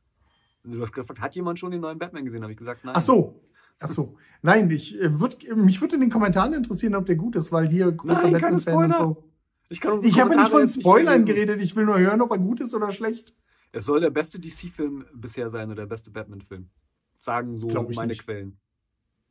Du hast gefragt, hat jemand schon den neuen Batman gesehen? Habe ich gesagt, nein. Ach so. Ach so. Nein, ich, äh, würd, mich würde in den Kommentaren interessieren, ob der gut ist, weil hier großer Batman-Fan und so. Ich, Ich habe nicht von Spoilern geredet, ich will nur hören, ob er gut ist oder schlecht. Es soll der beste DC-Film bisher sein oder der beste Batman-Film. Sagen so ich meine nicht. Quellen.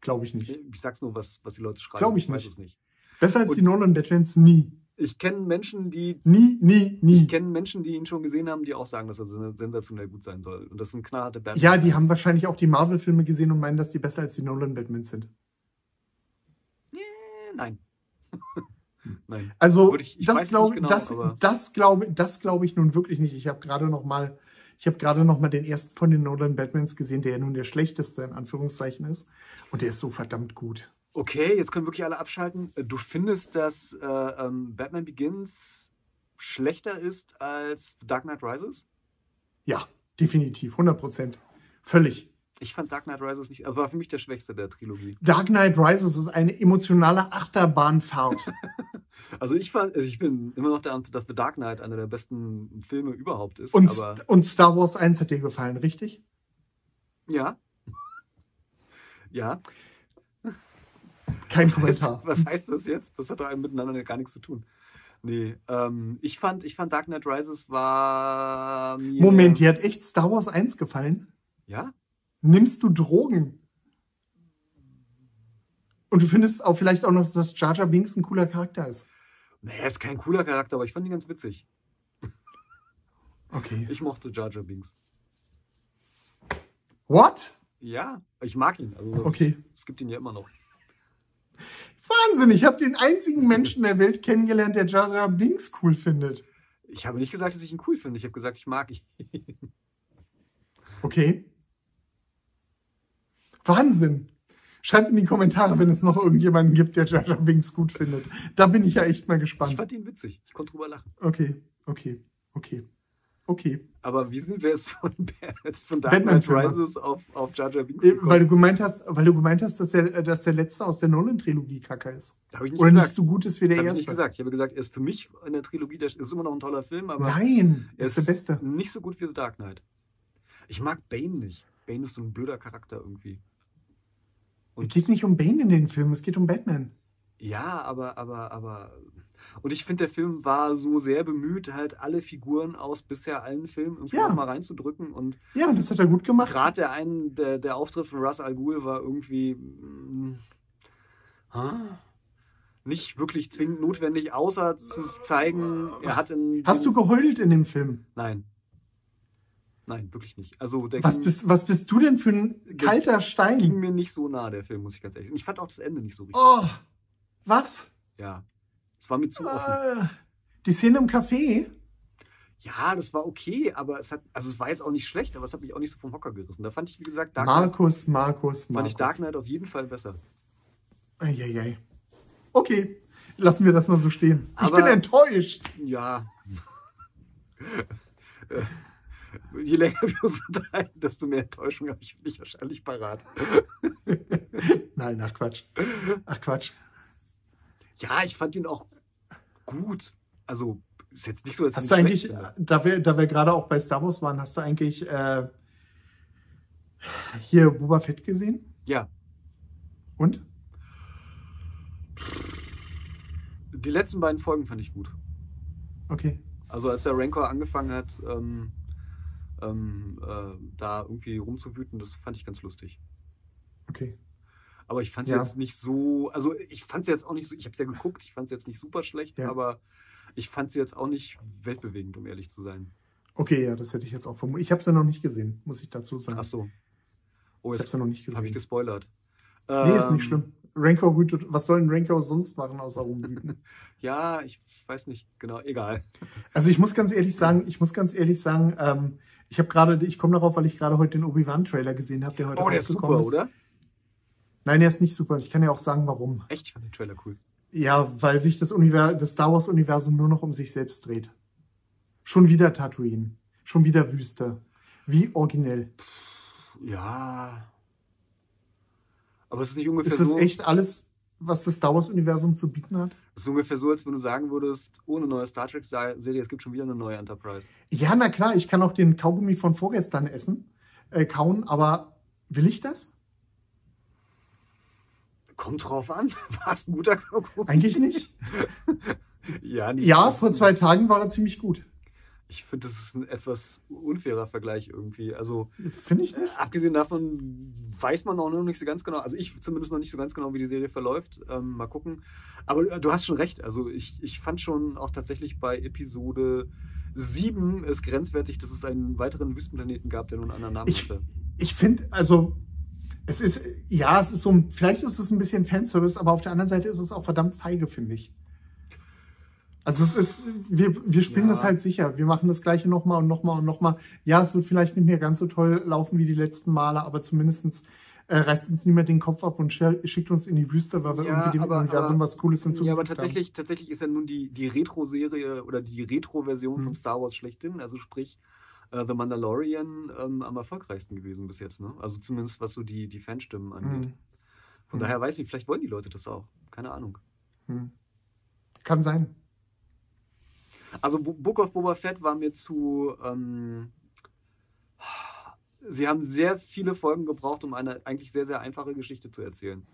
Glaube ich nicht. Ich sag's nur, was, was die Leute schreiben. Glaub ich weiß nicht. es nicht. Besser als Und- die Nolan-Batmans nie. Ich kenne Menschen, die Nie, nie, nie. ich kenne Menschen, die ihn schon gesehen haben, die auch sagen, dass er sen- sensationell gut sein soll. Und das sind knallharte Batman. Ja, die haben wahrscheinlich auch die Marvel-Filme gesehen und meinen, dass die besser als die Nolan-Batmans sind. Äh, Nein. Nein. Also ich- ich das glaube genau, das, das glaube das glaube ich nun wirklich nicht. Ich habe gerade noch mal ich habe gerade noch mal den ersten von den Nolan Batmans gesehen, der ja nun der schlechteste in Anführungszeichen ist und der ist so verdammt gut. Okay, jetzt können wirklich alle abschalten. Äh, Du findest, dass äh, ähm, Batman Begins schlechter ist als The Dark Knight Rises? Ja, definitiv 100 Prozent, völlig. Ich fand Dark Knight Rises nicht, also war für mich der schwächste der Trilogie. Dark Knight Rises ist eine emotionale Achterbahnfahrt. Also ich fand, also ich bin immer noch der Ansicht, dass The Dark Knight einer der besten Filme überhaupt ist. Und, und Star Wars 1 hat dir gefallen, richtig? ja. Ja. Kein Was, Kommentar. was heißt das jetzt? Das hat doch miteinander gar nichts zu tun. Nee, ähm, ich fand, ich fand Dark Knight Rises war mir. Moment, dir hat echt Star Wars 1 gefallen? Ja? Nimmst du Drogen? Und du findest auch vielleicht auch noch, dass Jar Jar Binks ein cooler Charakter ist. Nee, er ist kein cooler Charakter, aber ich fand ihn ganz witzig. Okay. Ich mochte Jar Jar Binks. What? Ja, ich mag ihn. Also Okay. es gibt ihn ja immer noch. Wahnsinn, ich habe den einzigen Menschen der Welt kennengelernt, der Jar Jar Binks cool findet. Ich habe nicht gesagt, dass ich ihn cool finde. Ich habe gesagt, ich mag ihn. Okay. Wahnsinn. Schreibt in die Kommentare, wenn es noch irgendjemanden gibt, der Jar Jar Binks gut findet. Da bin ich ja echt mal Ich gespannt. fand ihn witzig. Ich konnte drüber lachen. Okay, okay, okay, okay. Aber wie sind wir jetzt von, von Dark Knight. Rises auf, auf Jar Jar Binks Äh, gekommen? Weil du gemeint hast, weil du gemeint hast, dass der, dass der letzte aus der Nolan-Trilogie kacke ist. Hab ich nicht Oder gesagt. nicht so gut ist wie der Hab ich erste. nicht gesagt. Ich habe gesagt, er ist für mich in der Trilogie, der ist immer noch ein toller Film, aber Nein, er er ist der Beste. nicht so gut wie The Dark Knight. Ich mag Bane nicht. Bane ist so ein blöder Charakter irgendwie. es geht nicht um Bane in den Filmen, es geht um Batman. Ja, aber, aber, aber. Und ich finde, der Film war so sehr bemüht, halt alle Figuren aus bisher allen Filmen irgendwie Ja. mal reinzudrücken. Und Ja, das hat er gut gemacht. gerade der einen, der, der Auftritt von Russ Al Ghul war irgendwie mm, ah, nicht wirklich zwingend notwendig, außer zu zeigen, er hat in. Hast du geheult in dem Film? Nein. Nein, wirklich nicht. Also Was ging, bist, was bist du denn für ein kalter ging Stein? mir nicht so nah, der Film, muss ich ganz ehrlich sagen. Ich fand auch das Ende nicht so richtig. Oh, was? Ja. Es war mir zu offen. Äh, die Szene im Café? Ja, das war okay, aber es hat, also es war jetzt auch nicht schlecht, aber es hat mich auch nicht so vom Hocker gerissen. Da fand ich, wie gesagt, Dark Knight, Markus, Markus, fand ich Markus. Dark Knight auf jeden Fall besser. Eieiei. Okay, lassen wir das mal so stehen. ich Aber- bin enttäuscht. Ja. Je länger wir uns unterhalten, desto mehr Enttäuschung habe ich, bin ich wahrscheinlich parat. Nein, ach Quatsch. Ach Quatsch. Ja, ich fand ihn auch gut. Also, ist jetzt nicht so, dass Hast du eigentlich, da wir, da wir gerade auch bei Star Wars waren, hast du eigentlich äh, hier Boba Fett gesehen? Ja, Und? die letzten beiden Folgen fand ich gut. Okay. Also als der Rancor angefangen hat, ähm, ähm, äh, da irgendwie rumzuwüten, das fand ich ganz lustig. Okay. Aber ich fand es Ja. jetzt nicht so, also ich fand es jetzt auch nicht so, ich habe es ja geguckt, ich fand es jetzt nicht super schlecht, Ja. aber ich fand sie jetzt auch nicht weltbewegend, um ehrlich zu sein. Okay, ja, das hätte ich jetzt auch vermutet. Ich habe sie noch nicht gesehen, muss ich dazu sagen. Ach so. Oh, Ich habe jetzt sie noch nicht habe ich gesehen. gespoilert. Nee, ist Ähm, nicht schlimm. Rancor wütet. Was soll ein Rancor sonst machen, außer rumwüten? Ja, ich weiß nicht, genau, egal. Also ich muss ganz ehrlich sagen, ich muss ganz ehrlich sagen, ähm, ich habe gerade, ich komme darauf, weil ich gerade heute den Obi-Wan-Trailer gesehen habe, der heute Oh, der ist rausgekommen super, ist. oder? Nein, der ist nicht super. Ich kann ja auch sagen, warum. Echt, ich fand den Trailer cool. Ja, weil sich das, Univers das Star Wars-Universum nur noch um sich selbst dreht. Schon wieder Tatooine. Schon wieder Wüste. Wie originell. Ja. Aber es ist nicht ungefähr Ist das so. echt alles, was das Star Wars-Universum zu bieten hat? Es ist ungefähr so, als wenn du sagen würdest, ohne neue Star Trek-Serie, es gibt schon wieder eine neue Enterprise. Ja, na klar, ich kann auch den Kaugummi von vorgestern essen, äh, kauen, aber will ich das? Kommt drauf an. War es ein guter Kaugummi? Eigentlich nicht. Ja, nicht. Ja, vor zwei Tagen war er ziemlich gut. Ich finde, das ist ein etwas unfairer Vergleich irgendwie. Also, Finde ich äh, nicht. abgesehen davon weiß man auch noch nicht so ganz genau, also ich zumindest noch nicht so ganz genau, wie die Serie verläuft. Ähm, mal gucken. Aber äh, du hast schon recht. Also, ich, ich fand schon auch tatsächlich bei Episode 7 es grenzwertig, dass es einen weiteren Wüstenplaneten gab, der nun einen anderen Namen Ich- hatte. Ich finde, also, es ist, ja, es ist so, ein- vielleicht ist es ein bisschen Fanservice, aber auf der anderen Seite ist es auch verdammt feige, finde ich. Also es ist, wir, wir spielen Ja. das halt sicher. Wir machen das gleiche nochmal und nochmal und nochmal. Ja, es wird vielleicht nicht mehr ganz so toll laufen wie die letzten Male, aber zumindestens äh, reißt uns niemand den Kopf ab und schickt uns in die Wüste, weil wir Ja, irgendwie dem aber- Universum aber- was Cooles hinzugefügt Ja, aber haben. tatsächlich, tatsächlich ist ja nun die, die Retro-Serie oder die Retro-Version Mhm. von Star Wars schlechthin, also sprich äh, The Mandalorian, ähm, am erfolgreichsten gewesen bis jetzt. Ne? Also zumindest was so die, die Fanstimmen angeht. Hm. Von Mhm. daher weiß ich, vielleicht wollen die Leute das auch. Keine Ahnung. Hm. Kann sein. Also Bo- Book of Boba Fett war mir zu. Ähm, sie haben sehr viele Folgen gebraucht, um eine eigentlich sehr, sehr einfache Geschichte zu erzählen,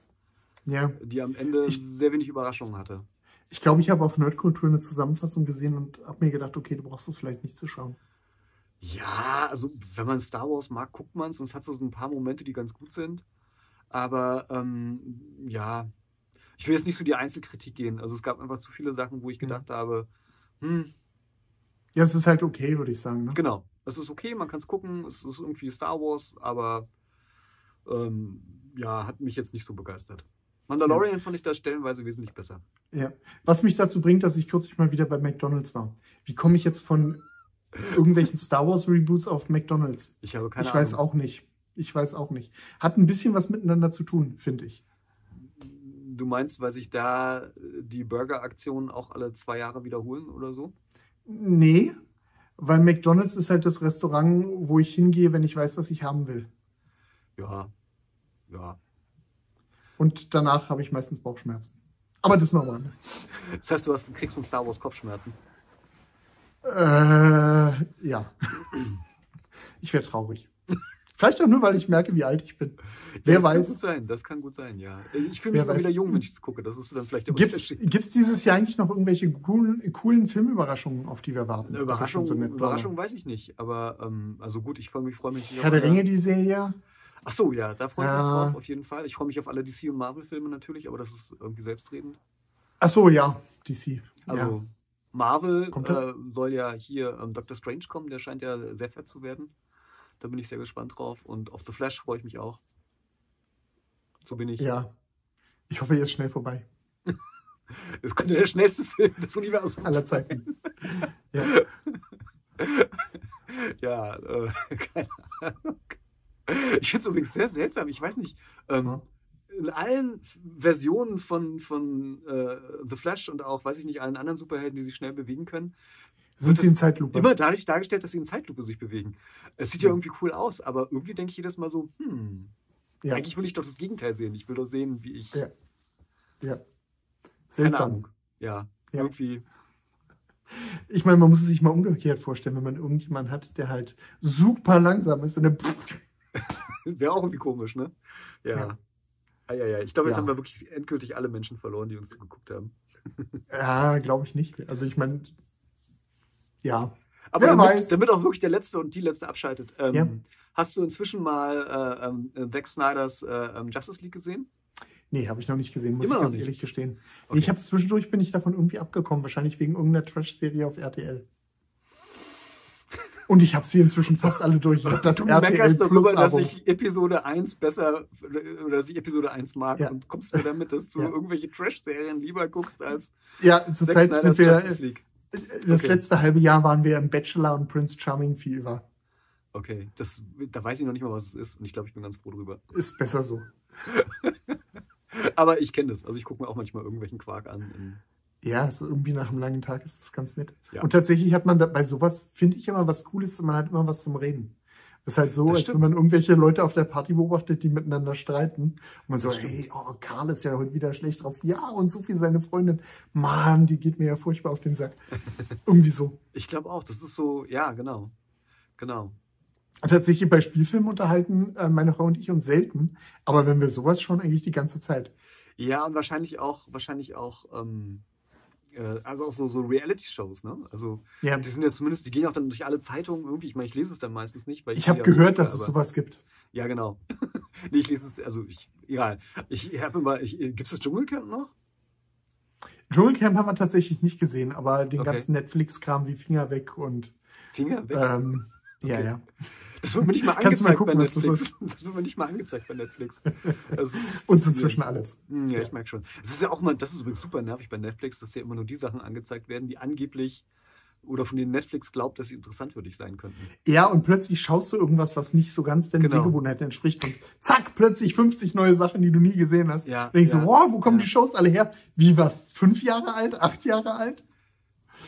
Ja. die am Ende Ich- sehr wenig Überraschungen hatte. Ich glaube, ich habe auf Nerdkultur eine Zusammenfassung gesehen und habe mir gedacht, okay, du brauchst es vielleicht nicht zu schauen. Ja, also wenn man Star Wars mag, guckt man es und es hat so ein paar Momente, die ganz gut sind. Aber ähm, ja, ich will jetzt nicht so die Einzelkritik gehen. Also es gab einfach zu viele Sachen, wo ich Mhm. gedacht habe, hm, Ja, es ist halt okay, würde ich sagen. Ne? genau, es ist okay, man kann es gucken, es ist irgendwie Star Wars, aber ähm, ja, hat mich jetzt nicht so begeistert. Mandalorian fand ich da stellenweise wesentlich besser. Ja. Was mich dazu bringt, dass ich kürzlich mal wieder bei McDonalds war. Wie komme ich jetzt von irgendwelchen Star Wars Reboots auf McDonalds? Ich habe keine ich weiß Ahnung. auch nicht. Ich weiß auch nicht. Hat ein bisschen was miteinander zu tun, finde ich. Du meinst, weil sich da äh, die Burger-Aktionen auch alle zwei Jahre wiederholen oder so? Nee, weil McDonalds ist halt das Restaurant, wo ich hingehe, wenn ich weiß, was ich haben will. Ja, ja. Und danach habe ich meistens Bauchschmerzen. Aber das nochmal. Das heißt, du kriegst von Star Wars Kopfschmerzen. Äh, ja. Ich wäre traurig. Vielleicht auch nur, weil ich merke, wie alt ich bin. Wer das weiß. kann gut sein, das kann gut sein, ja. Ich fühle mich immer wieder jung, wenn ich das gucke. Das ist dann vielleicht der Gibt's, Unterschied. gibt's dieses Jahr eigentlich noch irgendwelche coolen, coolen Filmüberraschungen, auf die wir warten? Eine Überraschung, Das so Überraschung weiß ich nicht, aber ähm, also gut, ich freue mich, freue mich. Herr der Ringe, die Serie. Ach so, ja, da freue ich mich Ja. drauf, auf jeden Fall. Ich freue mich auf alle DC und Marvel-Filme natürlich, aber das ist irgendwie selbstredend. Ach so, ja, DC. Also ja. Marvel äh, soll ja hier ähm, Doctor Strange kommen, der scheint ja sehr fett zu werden. Da bin ich sehr gespannt drauf. Und auf The Flash freue ich mich auch. So bin ich. ja. Ich hoffe, er ist schnell vorbei. Das könnte der schnellste Film des Universums Aller. Zeiten. Ja. ja, äh, keine Ahnung. Ich finde es übrigens sehr seltsam. Ich weiß nicht, ähm, Ja. In allen Versionen von, von äh, The Flash und auch, weiß ich nicht, allen anderen Superhelden, die sich schnell bewegen können, Sind sie in Zeitlupe? immer dadurch dargestellt, dass sie in Zeitlupe sich bewegen. Es sieht ja Ja. irgendwie cool aus, aber irgendwie denke ich jedes Mal so, hm, ja. eigentlich will ich doch das Gegenteil sehen. Ich will doch sehen, wie ich. Ja. ja. Seltsam. Ja, Ja. irgendwie. Ich meine, man muss es sich mal umgekehrt vorstellen, wenn man irgendjemanden hat, der halt super langsam ist und der Wäre auch irgendwie komisch, ne? Ja. Ja. Ah, ja, ja. Ich glaube, jetzt Ja. haben wir wirklich endgültig alle Menschen verloren, die uns zugeguckt haben. Ja, glaube ich nicht. Also ich meine, ja. Aber damit, damit auch wirklich der Letzte und die Letzte abschaltet. Ähm, Ja. Hast du inzwischen mal äh, Zack Snyders äh, ähm, Justice League gesehen? Nee, habe ich noch nicht gesehen, muss Immer ich ganz ehrlich gestehen. Okay. Ich habe zwischendurch bin ich davon irgendwie abgekommen, wahrscheinlich wegen irgendeiner Trash-Serie auf RTL. Und ich habe sie inzwischen fast alle durch. Ich habe das du RTL meckerst darüber, dass ich Episode 1 besser oder dass ich Episode 1 mag Ja. und kommst mir damit, dass du Ja. irgendwelche Trash-Serien lieber guckst als Ja, zurzeit sind wir, League. das Okay. letzte halbe Jahr waren wir im Bachelor und Prince Charming Fever. Okay, das, da weiß ich noch nicht mal, was es ist und ich glaube, ich bin ganz froh drüber. Ist besser so. Aber ich kenne das, also ich gucke mir auch manchmal irgendwelchen Quark an. Ja, ist irgendwie nach einem langen Tag ist das ganz nett. Ja. Und tatsächlich hat man da, bei sowas, finde ich immer was Cooles, man hat immer was zum Reden. Das ist halt so, Das als stimmt. wenn man irgendwelche Leute auf der Party beobachtet, die miteinander streiten. Und man so, hey, oh, Karl ist ja heute wieder schlecht drauf. Ja, und Sophie, seine Freundin, Mann, die geht mir ja furchtbar auf den Sack. irgendwie so. ich glaube auch, das ist so, ja, genau. Genau. Tatsächlich bei Spielfilmen unterhalten äh, meine Frau und ich uns selten. Aber wenn wir sowas schon eigentlich die ganze Zeit. Ja, und wahrscheinlich auch, wahrscheinlich auch, ähm, äh, also auch so, so Reality-Shows, ne? Also Ja, die sind ja zumindest, die gehen auch dann durch alle Zeitungen irgendwie. Ich meine, ich lese es dann meistens nicht, weil ich die habe ja gehört, dass es sowas gibt. Ja, genau. nee, ich lese es, also ich, egal. Ich habe immer, ich, gibt es das Dschungelcamp noch? Dschungelcamp haben wir tatsächlich nicht gesehen, aber den Okay. ganzen Netflix-Kram wie Finger weg und Finger weg. ähm, ja, Okay. ja. Das wird mir nicht mal Kannst du mal angezeigt bei gucken, was das Netflix. Das, wird mir nicht mal angezeigt bei Netflix. Ist- Uns inzwischen alles. Hm, Ja, ich merke schon. Das ist ja auch mal, das ist übrigens super nervig bei Netflix, dass ja immer nur die Sachen angezeigt werden, die angeblich oder von denen Netflix glaubt, dass sie interessant für dich sein könnten. Ja, und plötzlich schaust du irgendwas, was nicht so ganz deinen Genau. Sehgewohnheiten entspricht und zack, plötzlich 50 neue Sachen, die du nie gesehen hast. Ja, Dann denkst ja, du, wow, wo kommen ja. die Shows alle her? Wie was? Fünf Jahre alt? Acht Jahre alt?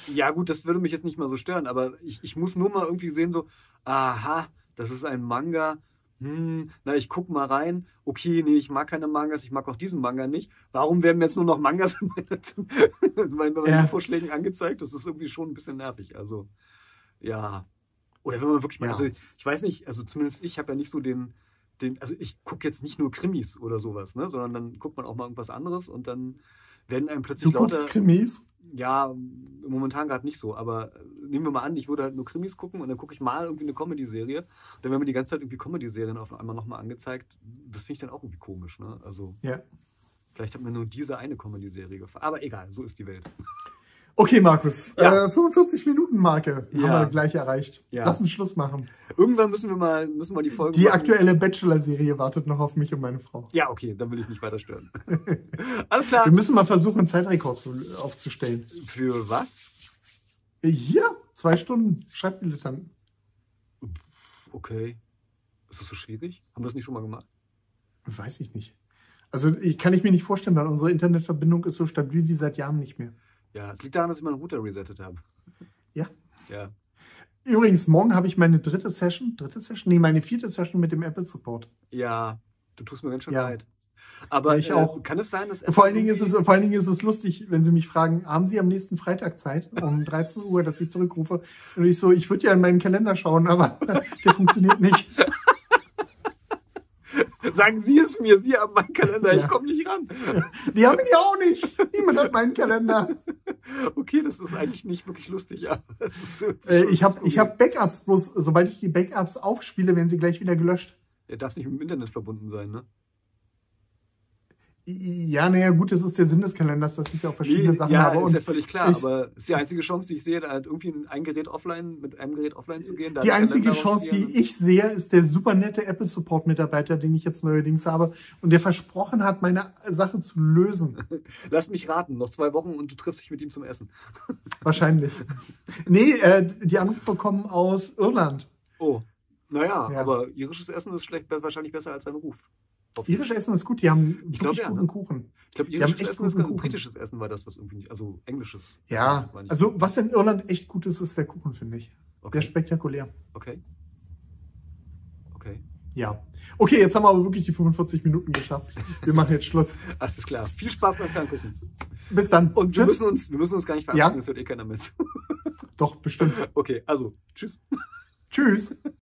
Ja, gut, das würde mich jetzt nicht mal so stören, aber ich, ich muss nur mal irgendwie sehen, so, aha, das ist ein Manga. Hm, na, ich guck mal rein. Okay, nee, ich mag keine Mangas, ich mag auch diesen Manga nicht. Warum werden mir jetzt nur noch Mangas in meinen Ja. Vorschlägen angezeigt? Das ist irgendwie schon ein bisschen nervig. Also, ja. Oder wenn man wirklich mal, Ja. also ich weiß nicht, also zumindest ich habe ja nicht so den, den, also ich gucke jetzt nicht nur Krimis oder sowas, ne, sondern dann guckt man auch mal irgendwas anderes und dann werden einem Du plötzlich lauter. guckst Krimis? Ja, momentan gerade nicht so, aber äh, nehmen wir mal an, ich würde halt nur Krimis gucken und dann gucke ich mal irgendwie eine Comedy-Serie. Dann werden mir die ganze Zeit irgendwie Comedy-Serien auf einmal nochmal angezeigt. Das finde ich dann auch irgendwie komisch, ne? Also, Ja. vielleicht hat mir nur diese eine Comedy-Serie gefallen. Aber egal, so ist die Welt. Okay, Markus. Ja. Äh, 45 Minuten Marke Ja. haben wir gleich erreicht. Ja. Lass uns Schluss machen. Irgendwann müssen wir mal, müssen wir die Folge. Die machen. aktuelle Bachelor-Serie wartet noch auf mich und meine Frau. Ja, okay, dann will ich nicht weiter stören. Alles klar. Wir müssen mal versuchen, einen Zeitrekord zu, aufzustellen. Für was? Hier, zwei Stunden. Schreibdilettanten. Okay. Ist das so schwierig? Haben wir das nicht schon mal gemacht? Weiß ich nicht. Also ich kann ich mir nicht vorstellen, weil unsere Internetverbindung ist so stabil wie seit Jahren nicht mehr. Ja, es liegt daran, dass ich meinen Router resettet habe. Ja. Ja. Übrigens, morgen habe ich meine dritte Session, dritte Session? Nee, meine vierte Session mit dem Apple Support. Ja, du tust mir ganz schön Ja. leid. Aber ich äh, auch. kann es sein, dass Vor allen, Dingen ist es, vor allen Dingen ist es lustig, wenn Sie mich fragen, haben Sie am nächsten Freitag Zeit um 13 Uhr, dass ich zurückrufe? Und ich so, ich würde ja in meinen Kalender schauen, aber der funktioniert nicht. Sagen Sie es mir, Sie haben meinen Kalender, ich Ja. komme nicht ran. Die haben ihn ja auch nicht. Niemand hat meinen Kalender. Okay, das ist eigentlich nicht wirklich lustig, aber so- Äh, ich habe ich hab Backups, bloß sobald ich die Backups aufspiele, werden sie gleich wieder gelöscht. Er darf nicht mit dem Internet verbunden sein, ne? Ja, naja, gut, das ist der Sinn des Kalenders, dass ich auch verschiedene Nee, Sachen ja, habe. ist Und ja völlig klar, ich- aber ist die einzige Chance, die ich sehe, da halt irgendwie ein Gerät offline, mit einem Gerät offline zu gehen. die einzige Chance, die ich sehe, ist der super nette Apple Support Mitarbeiter, den ich jetzt neuerdings habe und der versprochen hat, meine Sache zu lösen. Lass mich raten, noch zwei Wochen und du triffst dich mit ihm zum Essen. Wahrscheinlich. Nee, äh, die Anrufe kommen aus Irland. Oh, naja, Ja. aber irisches Essen ist schlecht, wahrscheinlich besser als sein Ruf. Auf- Irisch Essen ist gut, die haben Ich glaub, wirklich ja, guten ne? Kuchen. Ich glaube, irisches echt Essen ist Kuchen. britisches Essen war das, was irgendwie nicht, also englisches. Ja, also was in Irland echt gut ist, ist der Kuchen, finde ich. Der Okay, ist spektakulär. okay. Okay, Ja. Okay, jetzt haben wir aber wirklich die 45 Minuten geschafft. Wir machen jetzt Schluss. alles klar. Viel Spaß beim Ferngucken. Bis dann. Und wir Tschüss. müssen, uns, wir müssen uns gar nicht Ja. verabschieden, das hört eh keiner mit. Doch, bestimmt. Okay, also, tschüss. Tschüss.